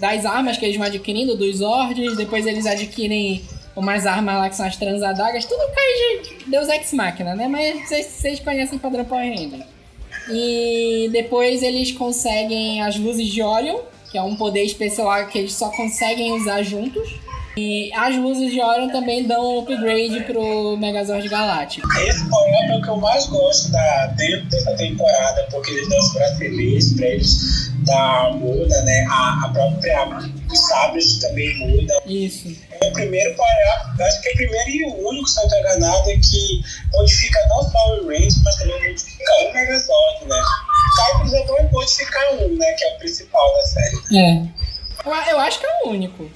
das armas que eles vão adquirindo, dos Zords, depois eles adquirem umas armas lá que são as transadagas, tudo cai de Deus Ex Machina, né? Mas vocês, vocês conhecem padrão Power Ranger. E depois eles conseguem as luzes de Orion, que é um poder especial que eles só conseguem usar juntos. E as luzes de Orion também dão um upgrade pro Megazord Galáctico. Esse poema é o que eu mais gosto da, dentro dessa temporada, porque eles dão os braceletes pra eles dar muda, né? A, a própria. Os sabres também mudam. Isso. É o primeiro eu acho que é o primeiro e o único, se não enganado, é que modifica não só o Range, mas também modifica o Megazord, né? Cycles é bom modificar um, né? Que é o principal da série. É. Eu, eu acho que é o único.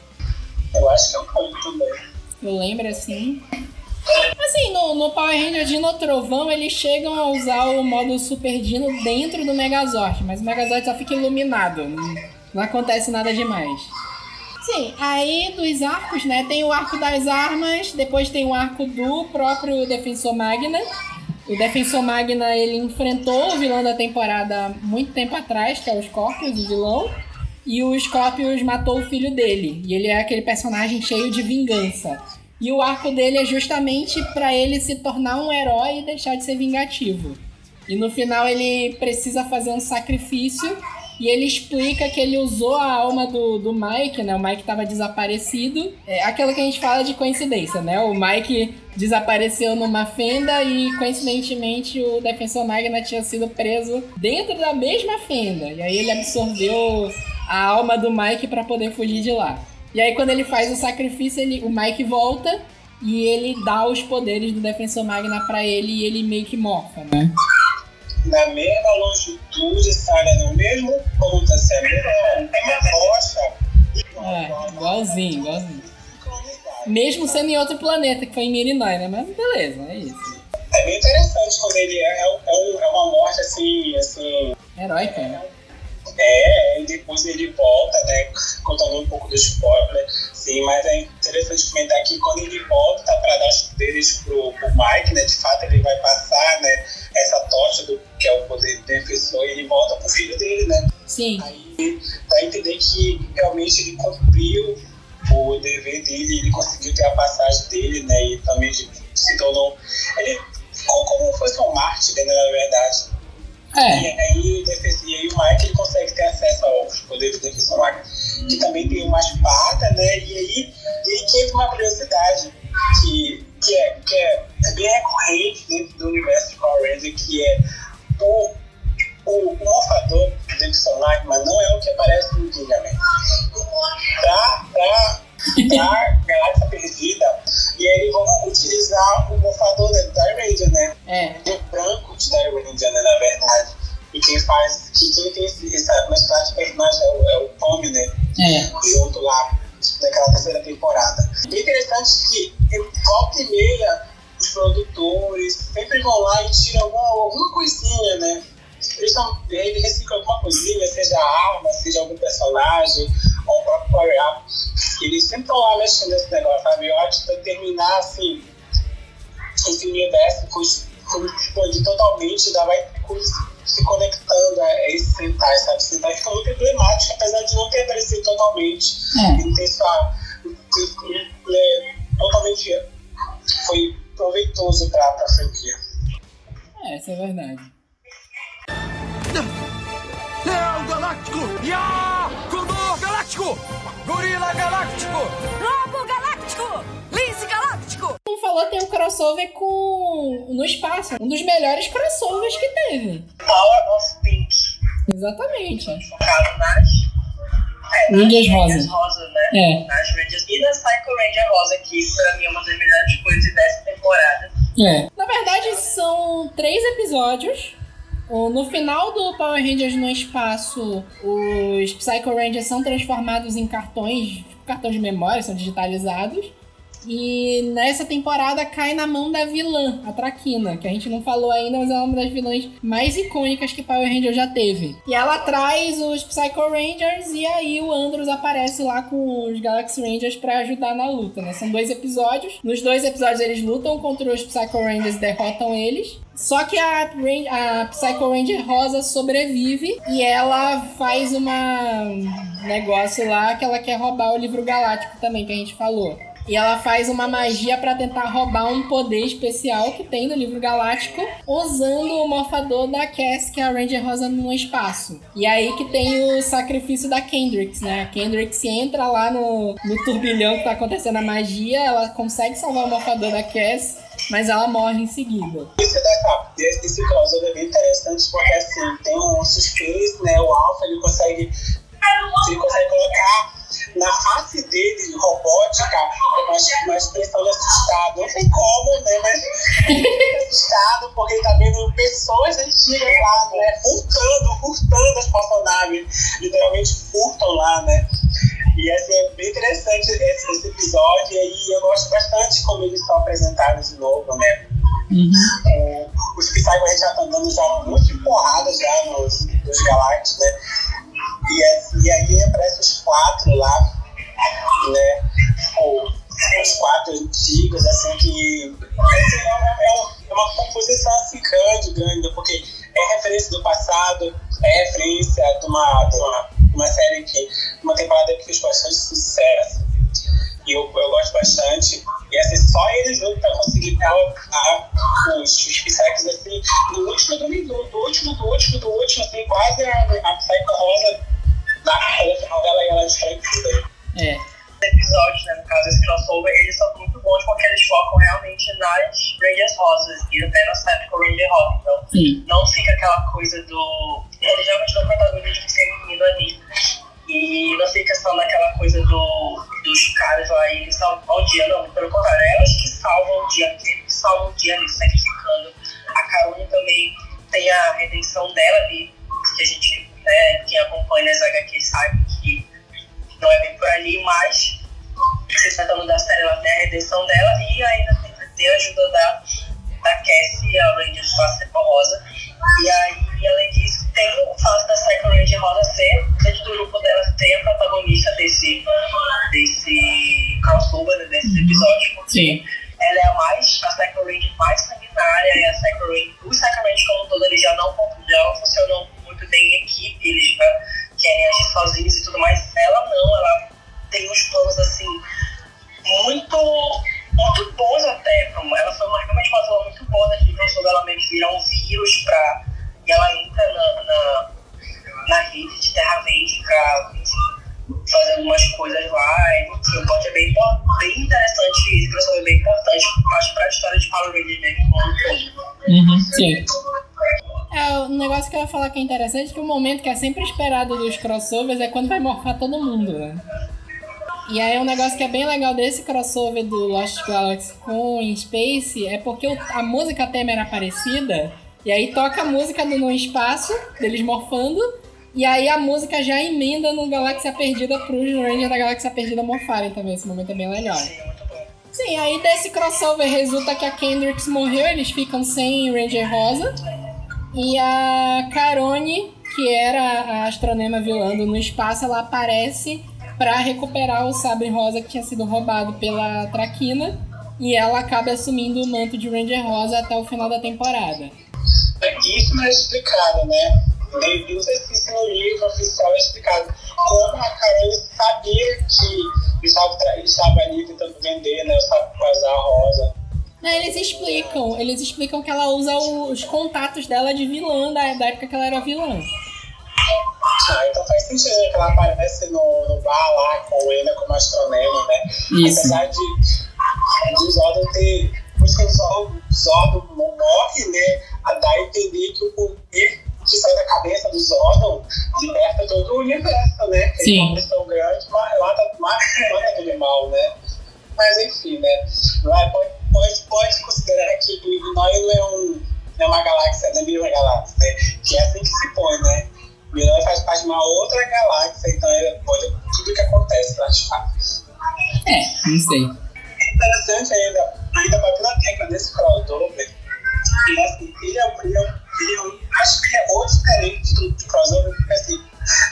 Eu acho que é o ponto também. Eu lembro assim. Assim, no, no Power Ranger Dino Trovão, eles chegam a usar o modo Super Dino dentro do Megazord, mas o Megazord só fica iluminado. Não, acontece nada demais. Sim, aí dos arcos, né? Tem o arco das armas, depois tem o arco do próprio Defensor Magna. O Defensor Magna, ele enfrentou o vilão da temporada muito tempo atrás, que é o Scorpius, o vilão. E o Scorpius matou o filho dele. E ele é aquele personagem cheio de vingança. E o arco dele é justamente para ele se tornar um herói e deixar de ser vingativo. E no final ele precisa fazer um sacrifício e ele explica que ele usou a alma do, do Mike, né? O Mike estava desaparecido. É aquilo que a gente fala de coincidência, né? O Mike desapareceu numa fenda e, coincidentemente, o Defensor Magna tinha sido preso dentro da mesma fenda. E aí ele absorveu a alma do Mike para poder fugir de lá. E aí quando ele faz o sacrifício, ele, o Mike volta e ele dá os poderes do Defensor Magna para ele e ele meio que morfa, né? na mesma longitude, sabe? No mesmo ponto, assim, a mesma, mesma rocha. É, igualzinho, igualzinho. Mesmo sendo em outro planeta, que foi em Mirinói, né? Mas beleza, é isso. É bem interessante quando ele é, é, um, é uma morte assim, assim. Heróica, né? É, e depois ele volta, né? Contando um pouco do spoiler, sim, mas é interessante comentar que quando ele volta para dar os poderes pro, pro Mike, né? De fato ele vai passar, né? Essa tocha do que é o poder do defensor e ele volta pro filho dele, né? Sim. Aí dá a entender que realmente ele cumpriu o dever dele, ele conseguiu ter a passagem dele, né? E também se tornou. Ele ficou como se fosse um mártir, né? Na verdade. É. E aí, e aí o Mike ele consegue ter acesso aos poderes do defensor Magna, que também tem uma espada, né? E aí, e aí que entra uma curiosidade que, que, é, que é, é bem recorrente dentro do universo de Power Ranger, que é crossover com. no espaço. Um dos melhores crossovers que teve. Power of Pink. Exatamente. Focado nas. É, nas Rangers Rosa. Rosa, né? É. Nas Rangers. E na Psycho Ranger Rosa, que pra mim é uma das melhores coisas dessa temporada. É. Na verdade, são três episódios. No final do Power Rangers no espaço, os Psycho Rangers são transformados em cartões, cartões de memória, são digitalizados. E nessa temporada cai na mão da vilã, a Traquina, que a gente não falou ainda, mas é uma das vilãs mais icônicas que Power Ranger já teve. E ela traz os Psycho Rangers e aí o Andros aparece lá com os Galaxy Rangers pra ajudar na luta, né? São dois episódios. Nos dois episódios eles lutam contra os Psycho Rangers e derrotam eles. Só que a, a Psycho Ranger Rosa sobrevive e ela faz um negócio lá que ela quer roubar o livro galáctico também, que a gente falou. E ela faz uma magia pra tentar roubar um poder especial que tem no livro galáctico, usando o morfador da Cass, que é a Ranger Rosa no espaço. E aí que tem o sacrifício da Kendrix, né? A Kendrix entra lá no, no turbilhão que tá acontecendo a magia, ela consegue salvar o morfador da Cass, mas ela morre em seguida. Isso dessa, desse, desse crossover é bem interessante porque assim, tem um suspense, né? O Alpha ele consegue. Ele consegue colocar na face dele robótica uma, uma expressão de assustado. Não sei como, né? Mas fica assustado porque ele tá vendo pessoas antigas lá, né? Furtando, furtando as espaçonaves. Literalmente furtam lá, né? E assim, é bem interessante esse, esse episódio, e aí eu gosto bastante como eles são apresentados de novo, né? É, os Psycho a gente já tá dando já muito de porrada já nos, nos Galactus, né? E, é- e aí aparece os quatro lá, né? Os quatro antigos, assim, que assim, é, uma, é um- é uma composição assim grande, grande, porque é referência do passado, é referência de uma, de uma, uma série que, uma temporada que fez bastante sucesso. E eu, eu gosto bastante. E assim, só eles juntos pra conseguir colocar os, os Psychos assim, no último do, do, do último, do último, do último, assim, quase a, a Psycho Rosa na final dela e ela tudo. É. episódios, né, no caso esse crossover, eles são muito bons porque eles focam realmente nas Rangers Rosas e até na Psycho Ranger Rosa. Então, Sim. não fica aquela coisa do. Eles realmente dão protagonismo feminino ali. E não fica só naquela coisa do, dos caras lá e salvam o dia, não. Pelo contrário, é elas que salvam o dia, que salvam o dia ali, sacrificando. A Carone também tem a redenção dela ali, que a gente, né, quem acompanha as HQ sabe que não é bem por ali, mas se tratando da série, ela tem a redenção dela e ainda tem, tem a ajuda da, da Cassie, a Ranger Face Rosa. E aí, além disso, tem o fato da Psycho Ranger Rosa ser, dentro do grupo dela, ser a protagonista desse, desse crossover, né, desse episódio, porque Sim. ela é a mais, a Ranger mais sanguinária e a Ranger, os Rangers como um todo, eles já não, já não funcionam muito bem em equipe, eles já querem agir sozinhos e tudo mais. Ela não, ela tem uns planos assim muito, muito bons até. Ela foi uma, realmente uma atua muito boa naquele crossover, ela meio que vira um vírus pra. E ela entra na, na, na rede de Terra Verde enfim, fazer algumas coisas lá. E, enfim, o plot é bem, bem interessante esse crossover é bem importante, acho, pra história de Power Rangers mesmo como um. Uhum, sim. É, o negócio que eu ia falar que é interessante é que o momento que é sempre esperado dos crossovers é quando vai morfar todo mundo, né? E aí um negócio que é bem legal desse crossover do Lost Galaxy com Space é porque a música tema era parecida, e aí toca a música do No Espaço, deles morfando, e aí a música já emenda no Galáxia Perdida pros Rangers da Galáxia Perdida morfarem também. Esse momento é bem legal. Sim, é muito bom. Sim, aí desse crossover resulta que a Kendricks morreu, eles ficam sem Ranger Rosa. E a Carone, que era a astronema vilã do no espaço, ela aparece pra recuperar o sabre rosa que tinha sido roubado pela Traquina. E ela acaba assumindo o manto de Ranger Rosa até o final da temporada. Isso não é explicado, né? Sei se isso no livro oficial é explicado. Como a Carol sabia que estava, estava ali tentando vender, né? O saco vazar rosa. Não, eles explicam, eles explicam que ela usa os contatos dela de vilã da, da época que ela era vilã. Ah, então faz sentido né, que ela aparece no, no bar lá com ele como astronema, né? Isso. Apesar de, de o Zordon ter. Depois que o Zordon, Zordon morre, né? A dar a entender que o poder que sai da cabeça do Zordon liberta todo o universo, né? Que Sim. é uma questão grande, mas mata, mata, mata aquele mal, né? Mas enfim, né? Vai, pode, pode, pode considerar que Illinois não é, um, não é uma galáxia, não é galáxia, né? Que é assim que se põe, né? Illinois faz parte de uma outra galáxia, então ele pode tudo que acontece lá de fato. É, não sei. Interessante ainda, ainda batendo na tecla desse crossover, e assim, ele é, um- ele é, ele é um- acho que é outro diferente do, do crossover, porque assim,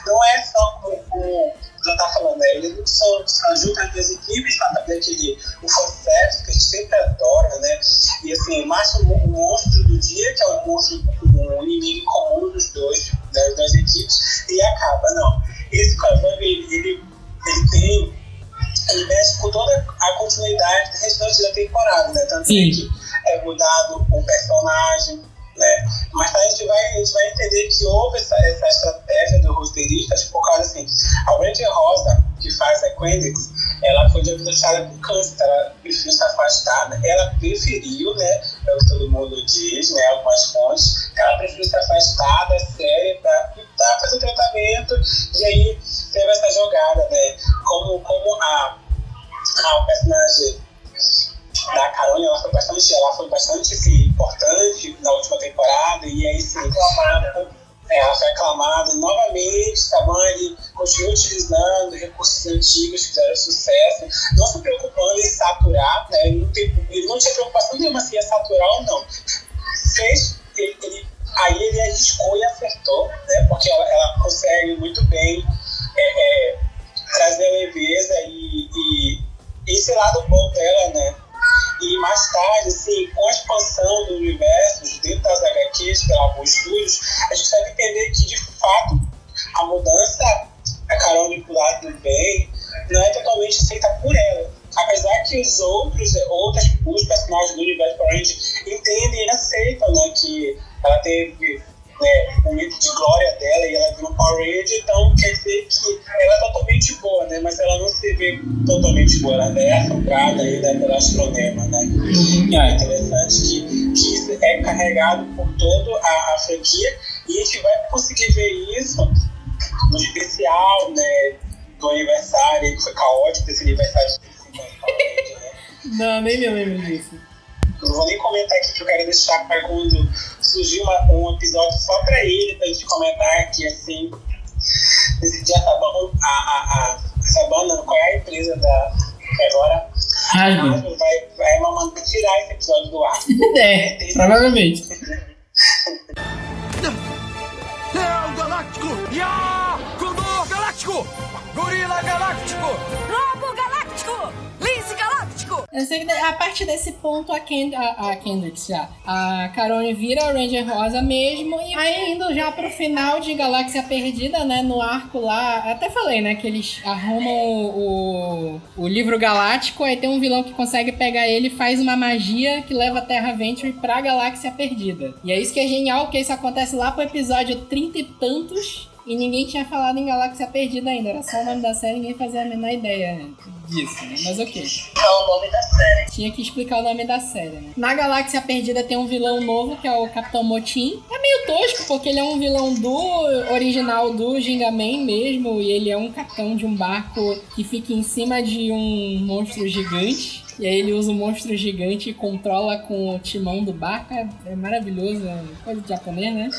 não é só como, como já tá falando, né? Ele não só, só junta as duas equipes pra fazer aquele o fanservice que a gente sempre adora, né? E assim, mostra o, o monstro do dia, que é o monstro, um inimigo comum dos dois, das duas equipes, e acaba. Não. Esse crossover, ele, ele, ele tem ele mexe com toda a continuidade do restante da temporada, né? Tanto Sim. que é mudado o personagem, né? Mas a gente vai, a gente vai entender que houve essa, essa estratégia do roteirista, tipo, por causa assim, a Ranger Rosa, que faz a Quendix, ela foi diagnosticada com câncer, ela preferiu se afastar, né? Ela preferiu, né? É o que todo mundo diz, né? Algumas fontes, ela preferiu se afastar da série para tentar fazer o tratamento, e aí teve essa jogada, né? Como, como a, a personagem da Carone, ela foi bastante, ela foi bastante assim, importante na última temporada, e aí sim, ela, é, ela foi aclamada novamente, Tamani continua utilizando recursos antigos que fizeram sucesso, não se preocupando em saturar, né? ele, não tem, ele não tinha preocupação nenhuma se ia saturar ou não. Fez, ele, ele- aí ele arriscou e acertou, né? porque ela, ela consegue muito bem é, é, trazer leveza e, e esse lado bom dela, né? E mais tarde, assim, com a expansão do universo feito pela Boa Studios, a gente deve entender que, de fato, a mudança da Carone pro lado do bem não é totalmente aceita por ela. Apesar que os outros, outras, os personagens do universo Power Rangers entendem e aceitam né, que ela teve né, o momento de glória dela e ela virou Power Ranger, então quer dizer que ela é totalmente boa, né? Mas ela não se vê totalmente boa, ela é assombrada ainda pelo astronema, né? É interessante que, que isso é carregado por toda a, a franquia e a gente vai conseguir ver isso no especial, né? Do aniversário, que foi caótico esse aniversário de 50 Ranger, né? Não, nem me lembro disso. Eu não vou nem comentar aqui que eu quero deixar para quando surgir uma, um episódio só para ele, pra gente comentar aqui assim. Dia a banda, a, a, a, essa banda, qual é a empresa da. que agora. Hasbro vai, vai mandar tirar esse episódio do ar. É, provavelmente. Leão Galáctico! Ya! Condor Galáctico! Gorila Galáctico! Lobo! Eu sei que a partir desse ponto a, Kend a, a Kendrick já. A Carone vira a Ranger Rosa mesmo. E aí indo já pro final de Galáxia Perdida, né? No arco lá. Até falei, né? Que eles arrumam o, o livro galáctico. Aí tem um vilão que consegue pegar ele e faz uma magia que leva a Terra Venture pra Galáxia Perdida. E é isso que é genial, que isso acontece lá pro episódio 30 e tantos. E ninguém tinha falado em Galáxia Perdida ainda. Era só o nome da série ninguém fazia a menor ideia disso, né? Mas ok. É o nome da série. Tinha que explicar o nome da série, né? Na Galáxia Perdida tem um vilão novo, que é o Capitão Motim. É meio tosco, porque ele é um vilão do original do Gingaman mesmo, e ele é um capitão de um barco que fica em cima de um monstro gigante. E aí ele usa o monstro gigante e controla com o timão do barco. É, é maravilhoso, é coisa de japonês, né?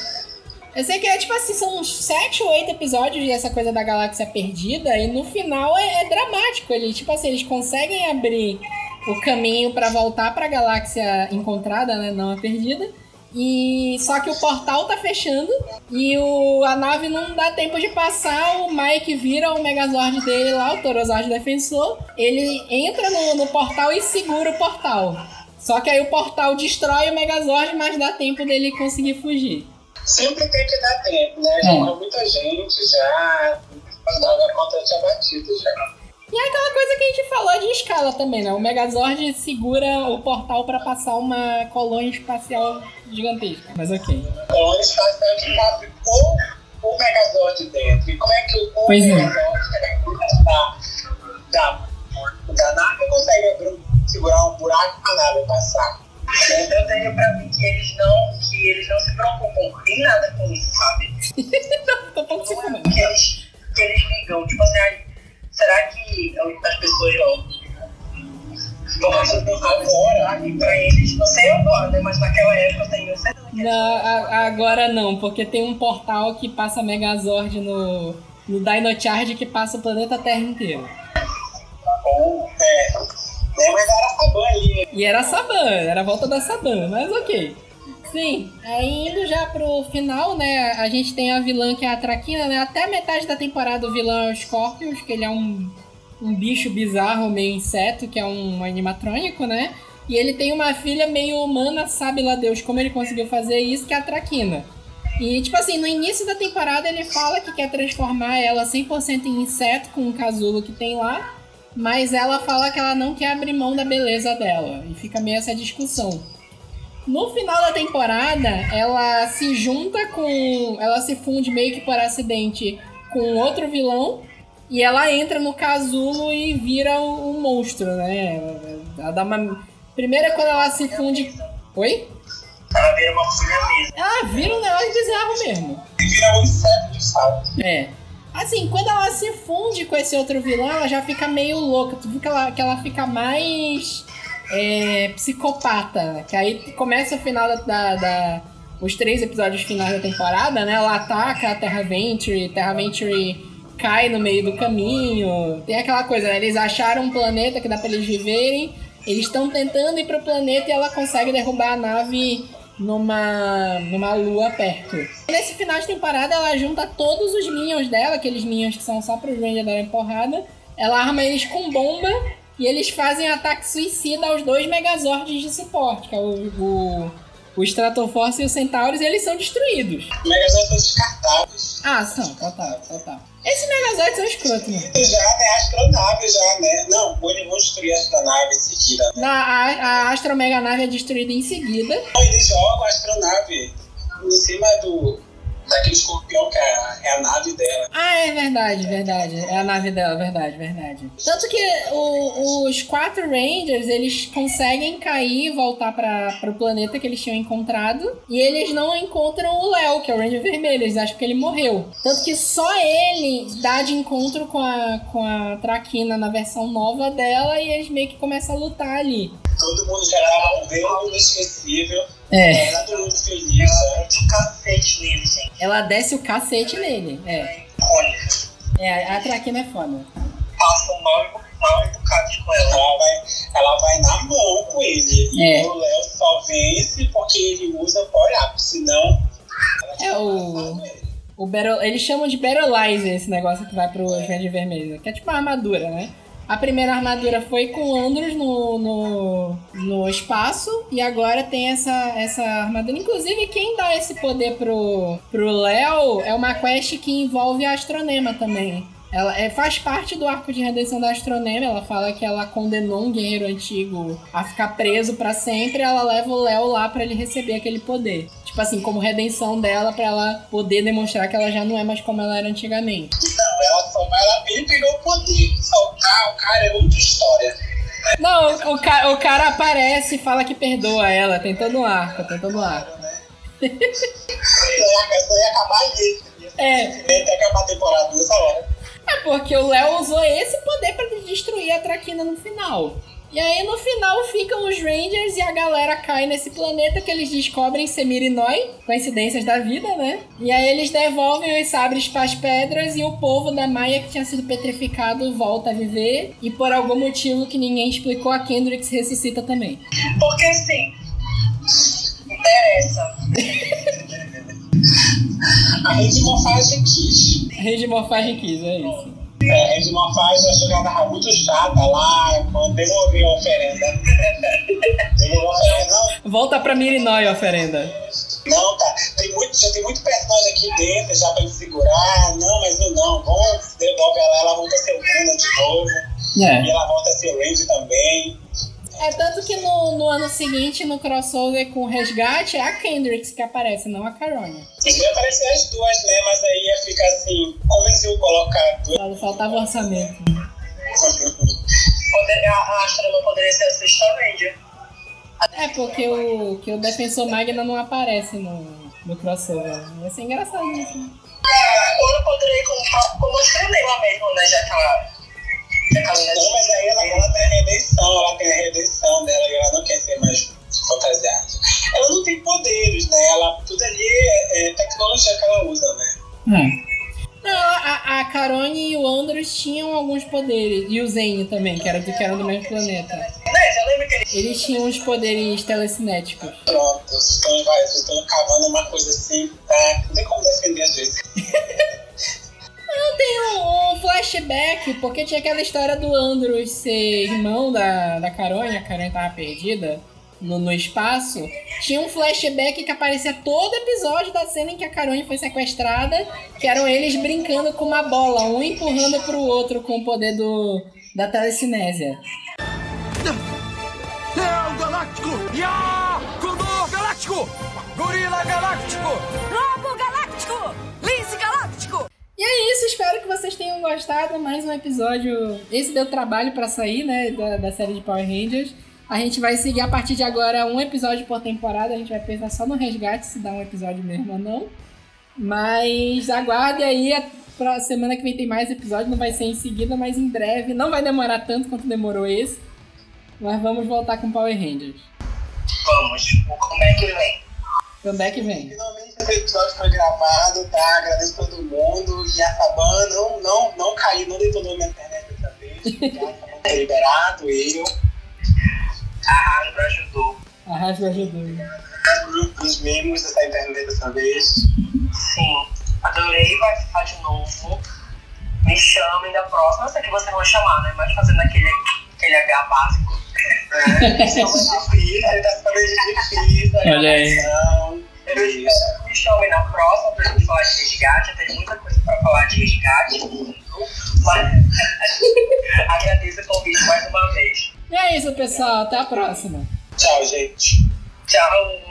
Eu sei que é tipo assim, são uns 7 ou 8 episódios dessa coisa da galáxia perdida, e no final é, é dramático. Ele, tipo assim, eles conseguem abrir o caminho pra voltar pra galáxia encontrada, né? Não a perdida. E só que o portal tá fechando e o, a nave não dá tempo de passar. O Mike vira o Megazord dele lá, o Torozord Defensor. Ele entra no, no portal e segura o portal. Só que aí o portal destrói o Megazord, mas dá tempo dele conseguir fugir. Sempre tem que dar tempo, né? Já É. muita gente, já. A conta tinha batido já. E é aquela coisa que a gente falou de escala também, né? O Megazord segura o portal pra passar uma colônia espacial gigantesca. Mas ok. Eles fazem que cabe o, o Megazord dentro. E como é que o, o Pois é. Megazord da, da, da nave consegue abrir, segurar um buraco pra nave passar? Eu tenho pra mim que eles não, que eles não se preocupam em nada com isso, sabe? Tô um pouco se fumando. Que eles, que eles ligam, tipo assim, ai, será que as pessoas vão vão fazer agora? E pra eles, não sei agora, né? Mas naquela época eu tenho certeza Não, a- agora não, porque tem um portal que passa Megazord no, no Dino Charge que passa o planeta Terra inteiro. Ou, é. Né, mas era Saban ali. E era Saban, era a volta da Saban, mas ok. Sim, aí indo já pro final, né? A gente tem a vilã que é a Traquina, né? Até metade da temporada o vilão é o Scorpius, que ele é um, um bicho bizarro, meio inseto, que é um animatrônico, né? E ele tem uma filha meio humana, sabe lá Deus como ele conseguiu fazer isso, que é a Traquina. E, tipo assim, no início da temporada ele fala que quer transformar ela 100% em inseto com o casulo que tem lá, mas ela fala que ela não quer abrir mão da beleza dela. E fica meio essa discussão. No final da temporada, ela se junta com. Ela se funde meio que por acidente com outro vilão. E ela entra no casulo e vira um, um monstro, né? Ela dá uma. Primeiro é quando ela se funde. Oi? ela vira uma folha mesmo. Ela vira um negócio bizarro mesmo. E vira um inseto de fato. É. Assim, quando ela se funde com esse outro vilão, ela já fica meio louca. Tu viu que ela, que ela fica mais é, psicopata. Que aí começa o final da- da- Os três episódios finais da temporada, né? Ela ataca a Terra Venture, Terra Venture cai no meio do caminho. Tem aquela coisa, né? Eles acharam um planeta que dá pra eles viverem. Eles estão tentando ir pro planeta e ela consegue derrubar a nave numa, numa lua perto. Nesse final de temporada, ela junta todos os minions dela, aqueles minions que são só pros Rangers darem porrada. Ela arma eles com bomba e eles fazem ataque suicida aos dois Megazords de suporte, que é o, o, o Stratoforce e o Centauros, eles são destruídos. Megazords são descartáveis. Ah, são, total, total. Esse Megazord são escroto, né? Já, né? Astronave já, né? Não, eles vão destruir a astronave em seguida. Na, a, a Astro Mega Nave é destruída em seguida. Não, eles jogam a astronave em cima do. Daquele escorpião que é, é a nave dela. Ah, é verdade, verdade. É a nave dela, verdade, verdade. Tanto que o- os quatro Rangers, eles conseguem cair e voltar para o planeta que eles tinham encontrado. E eles não encontram o Léo, que é o Ranger Vermelho. Eles acham que ele morreu. Tanto que só ele dá de encontro com a, com a Traquina na versão nova dela. E eles meio que começam a lutar ali. Todo mundo gerava um vento inesquecível. É. Todo mundo feliz. Ela mete o cacete nele, gente. Ela desce o cacete nele. É. É icônica. É, a Traquina é foda. Passa um mal, mal educado com ela. Ela vai, ela vai na mão com ele. E É. o Léo só vence porque ele usa o Power Up. Senão. ela É o-. O Battle, eles chamam de Battleizer esse negócio que vai pro Verde Vermelho, que é tipo uma armadura, né? A primeira armadura foi com Andros no, no, no espaço e agora tem essa, essa armadura. Inclusive, quem dá esse poder pro, pro Léo é uma quest que envolve a Astronema também. Ela é, faz parte do arco de redenção da Astronema. Ela fala que ela condenou um guerreiro antigo a ficar preso pra sempre. Ela leva o Léo lá pra ele receber aquele poder. Tipo assim, como redenção dela pra ela poder demonstrar que ela já não é mais como ela era antigamente. Não, ela só lá ele pegou o poder. Soltar o cara é outra história. Não, o, ca- o cara aparece e fala que perdoa ela. Um arco, um arco. Só ia acabar ali. É. Ia acabar a temporada nessa hora. É porque o Léo usou esse poder pra destruir a Traquina no final. E aí no final ficam os Rangers e a galera cai nesse planeta que eles descobrem ser Mirinói, coincidências da vida, né? E aí eles devolvem os sabres para as pedras e o povo da Maia que tinha sido petrificado volta a viver. E por algum motivo que ninguém explicou, a Kendrix ressuscita também. Porque assim. Interessa. A rede morfagem quis. Rede de morfagem quis, é isso. É, a rede morfagem achou que ela tava muito chata lá, devolveu a oferenda. devolveu a oferenda, não, Volta pra Mirinói, oferenda. não, tá. Tem muito, já tem muito personagem aqui dentro já pra ele segurar. Não, mas não, não. Vamos, devolve ela, ela volta a ser humana de novo. É. E ela volta a ser Range também. É tanto que no, no ano seguinte, no crossover com o Resgate, é a Kendrix que aparece, não a Caronia. Ia aparecer as duas, né? Mas aí ia ficar assim, como eles iam colocar duas. Faltava orçamento. Poder, a, a Astroma poderia ser a Sexta Ranger. É, porque o, que o Defensor Magna não aparece no, no crossover. Ia ser engraçado isso. né? Ou eu poderia ir como, como Astronema mesmo, né? Já que ela. Não, mas aí ela, ela tem a redenção, ela tem a redenção dela e ela não quer ser mais fantasiada. Ela não tem poderes, né? Ela, tudo ali é, é tecnologia que ela usa, né? Não, a, a Carone e o Andros tinham alguns poderes. E o Zane também, que era do, que era do mesmo planeta. Eles tinham uns poderes telecinéticos. Pronto, vocês estão, vai, vocês estão cavando uma coisa assim, tá? Não tem como defender às vezes. flashback, porque tinha aquela história do Andros ser irmão da, da Carone, a Carone tava perdida no, no espaço. Tinha um flashback que aparecia todo episódio da cena em que a Carone foi sequestrada, que eram eles brincando com uma bola, um empurrando pro outro com o poder do, da telecinésia. Leão Galáctico! Ya! Condor Galáctico! Gorila Galáctico! Galáctico! É isso, espero que vocês tenham gostado. Mais um episódio. Esse deu trabalho pra sair, né? Da, da série de Power Rangers. A gente vai seguir a partir de agora um episódio por temporada. A gente vai pensar só no resgate, se dá um episódio mesmo ou não. Mas aguarde aí. A pra semana que vem tem mais episódio. Não vai ser em seguida, mas em breve. Não vai demorar tanto quanto demorou esse. Mas vamos voltar com Power Rangers. Vamos, o comeback vem. Comeback vem. Finalmente esse episódio foi gravado, tá? Agradeço todo mundo. E a Saban não, não, não caiu, não detonou minha internet dessa vez. Tá? Tá liberado, eu. A Hasbro ajudou. Arrasta ajudou. Os membros dessa internet dessa vez. Sim, adorei participar de novo. Me chamem da próxima. Não sei que vocês vão chamar, né? Mas fazendo aquele, aquele H básico. É, é muito difícil, tá difícil. a Olha aí. Eu espero que me chamem na próxima pra gente falar de resgate. Eu tenho muita coisa pra falar de resgate. Mas agradeço o convite mais uma vez. E é isso, pessoal. Até a próxima. Tchau, gente. Tchau.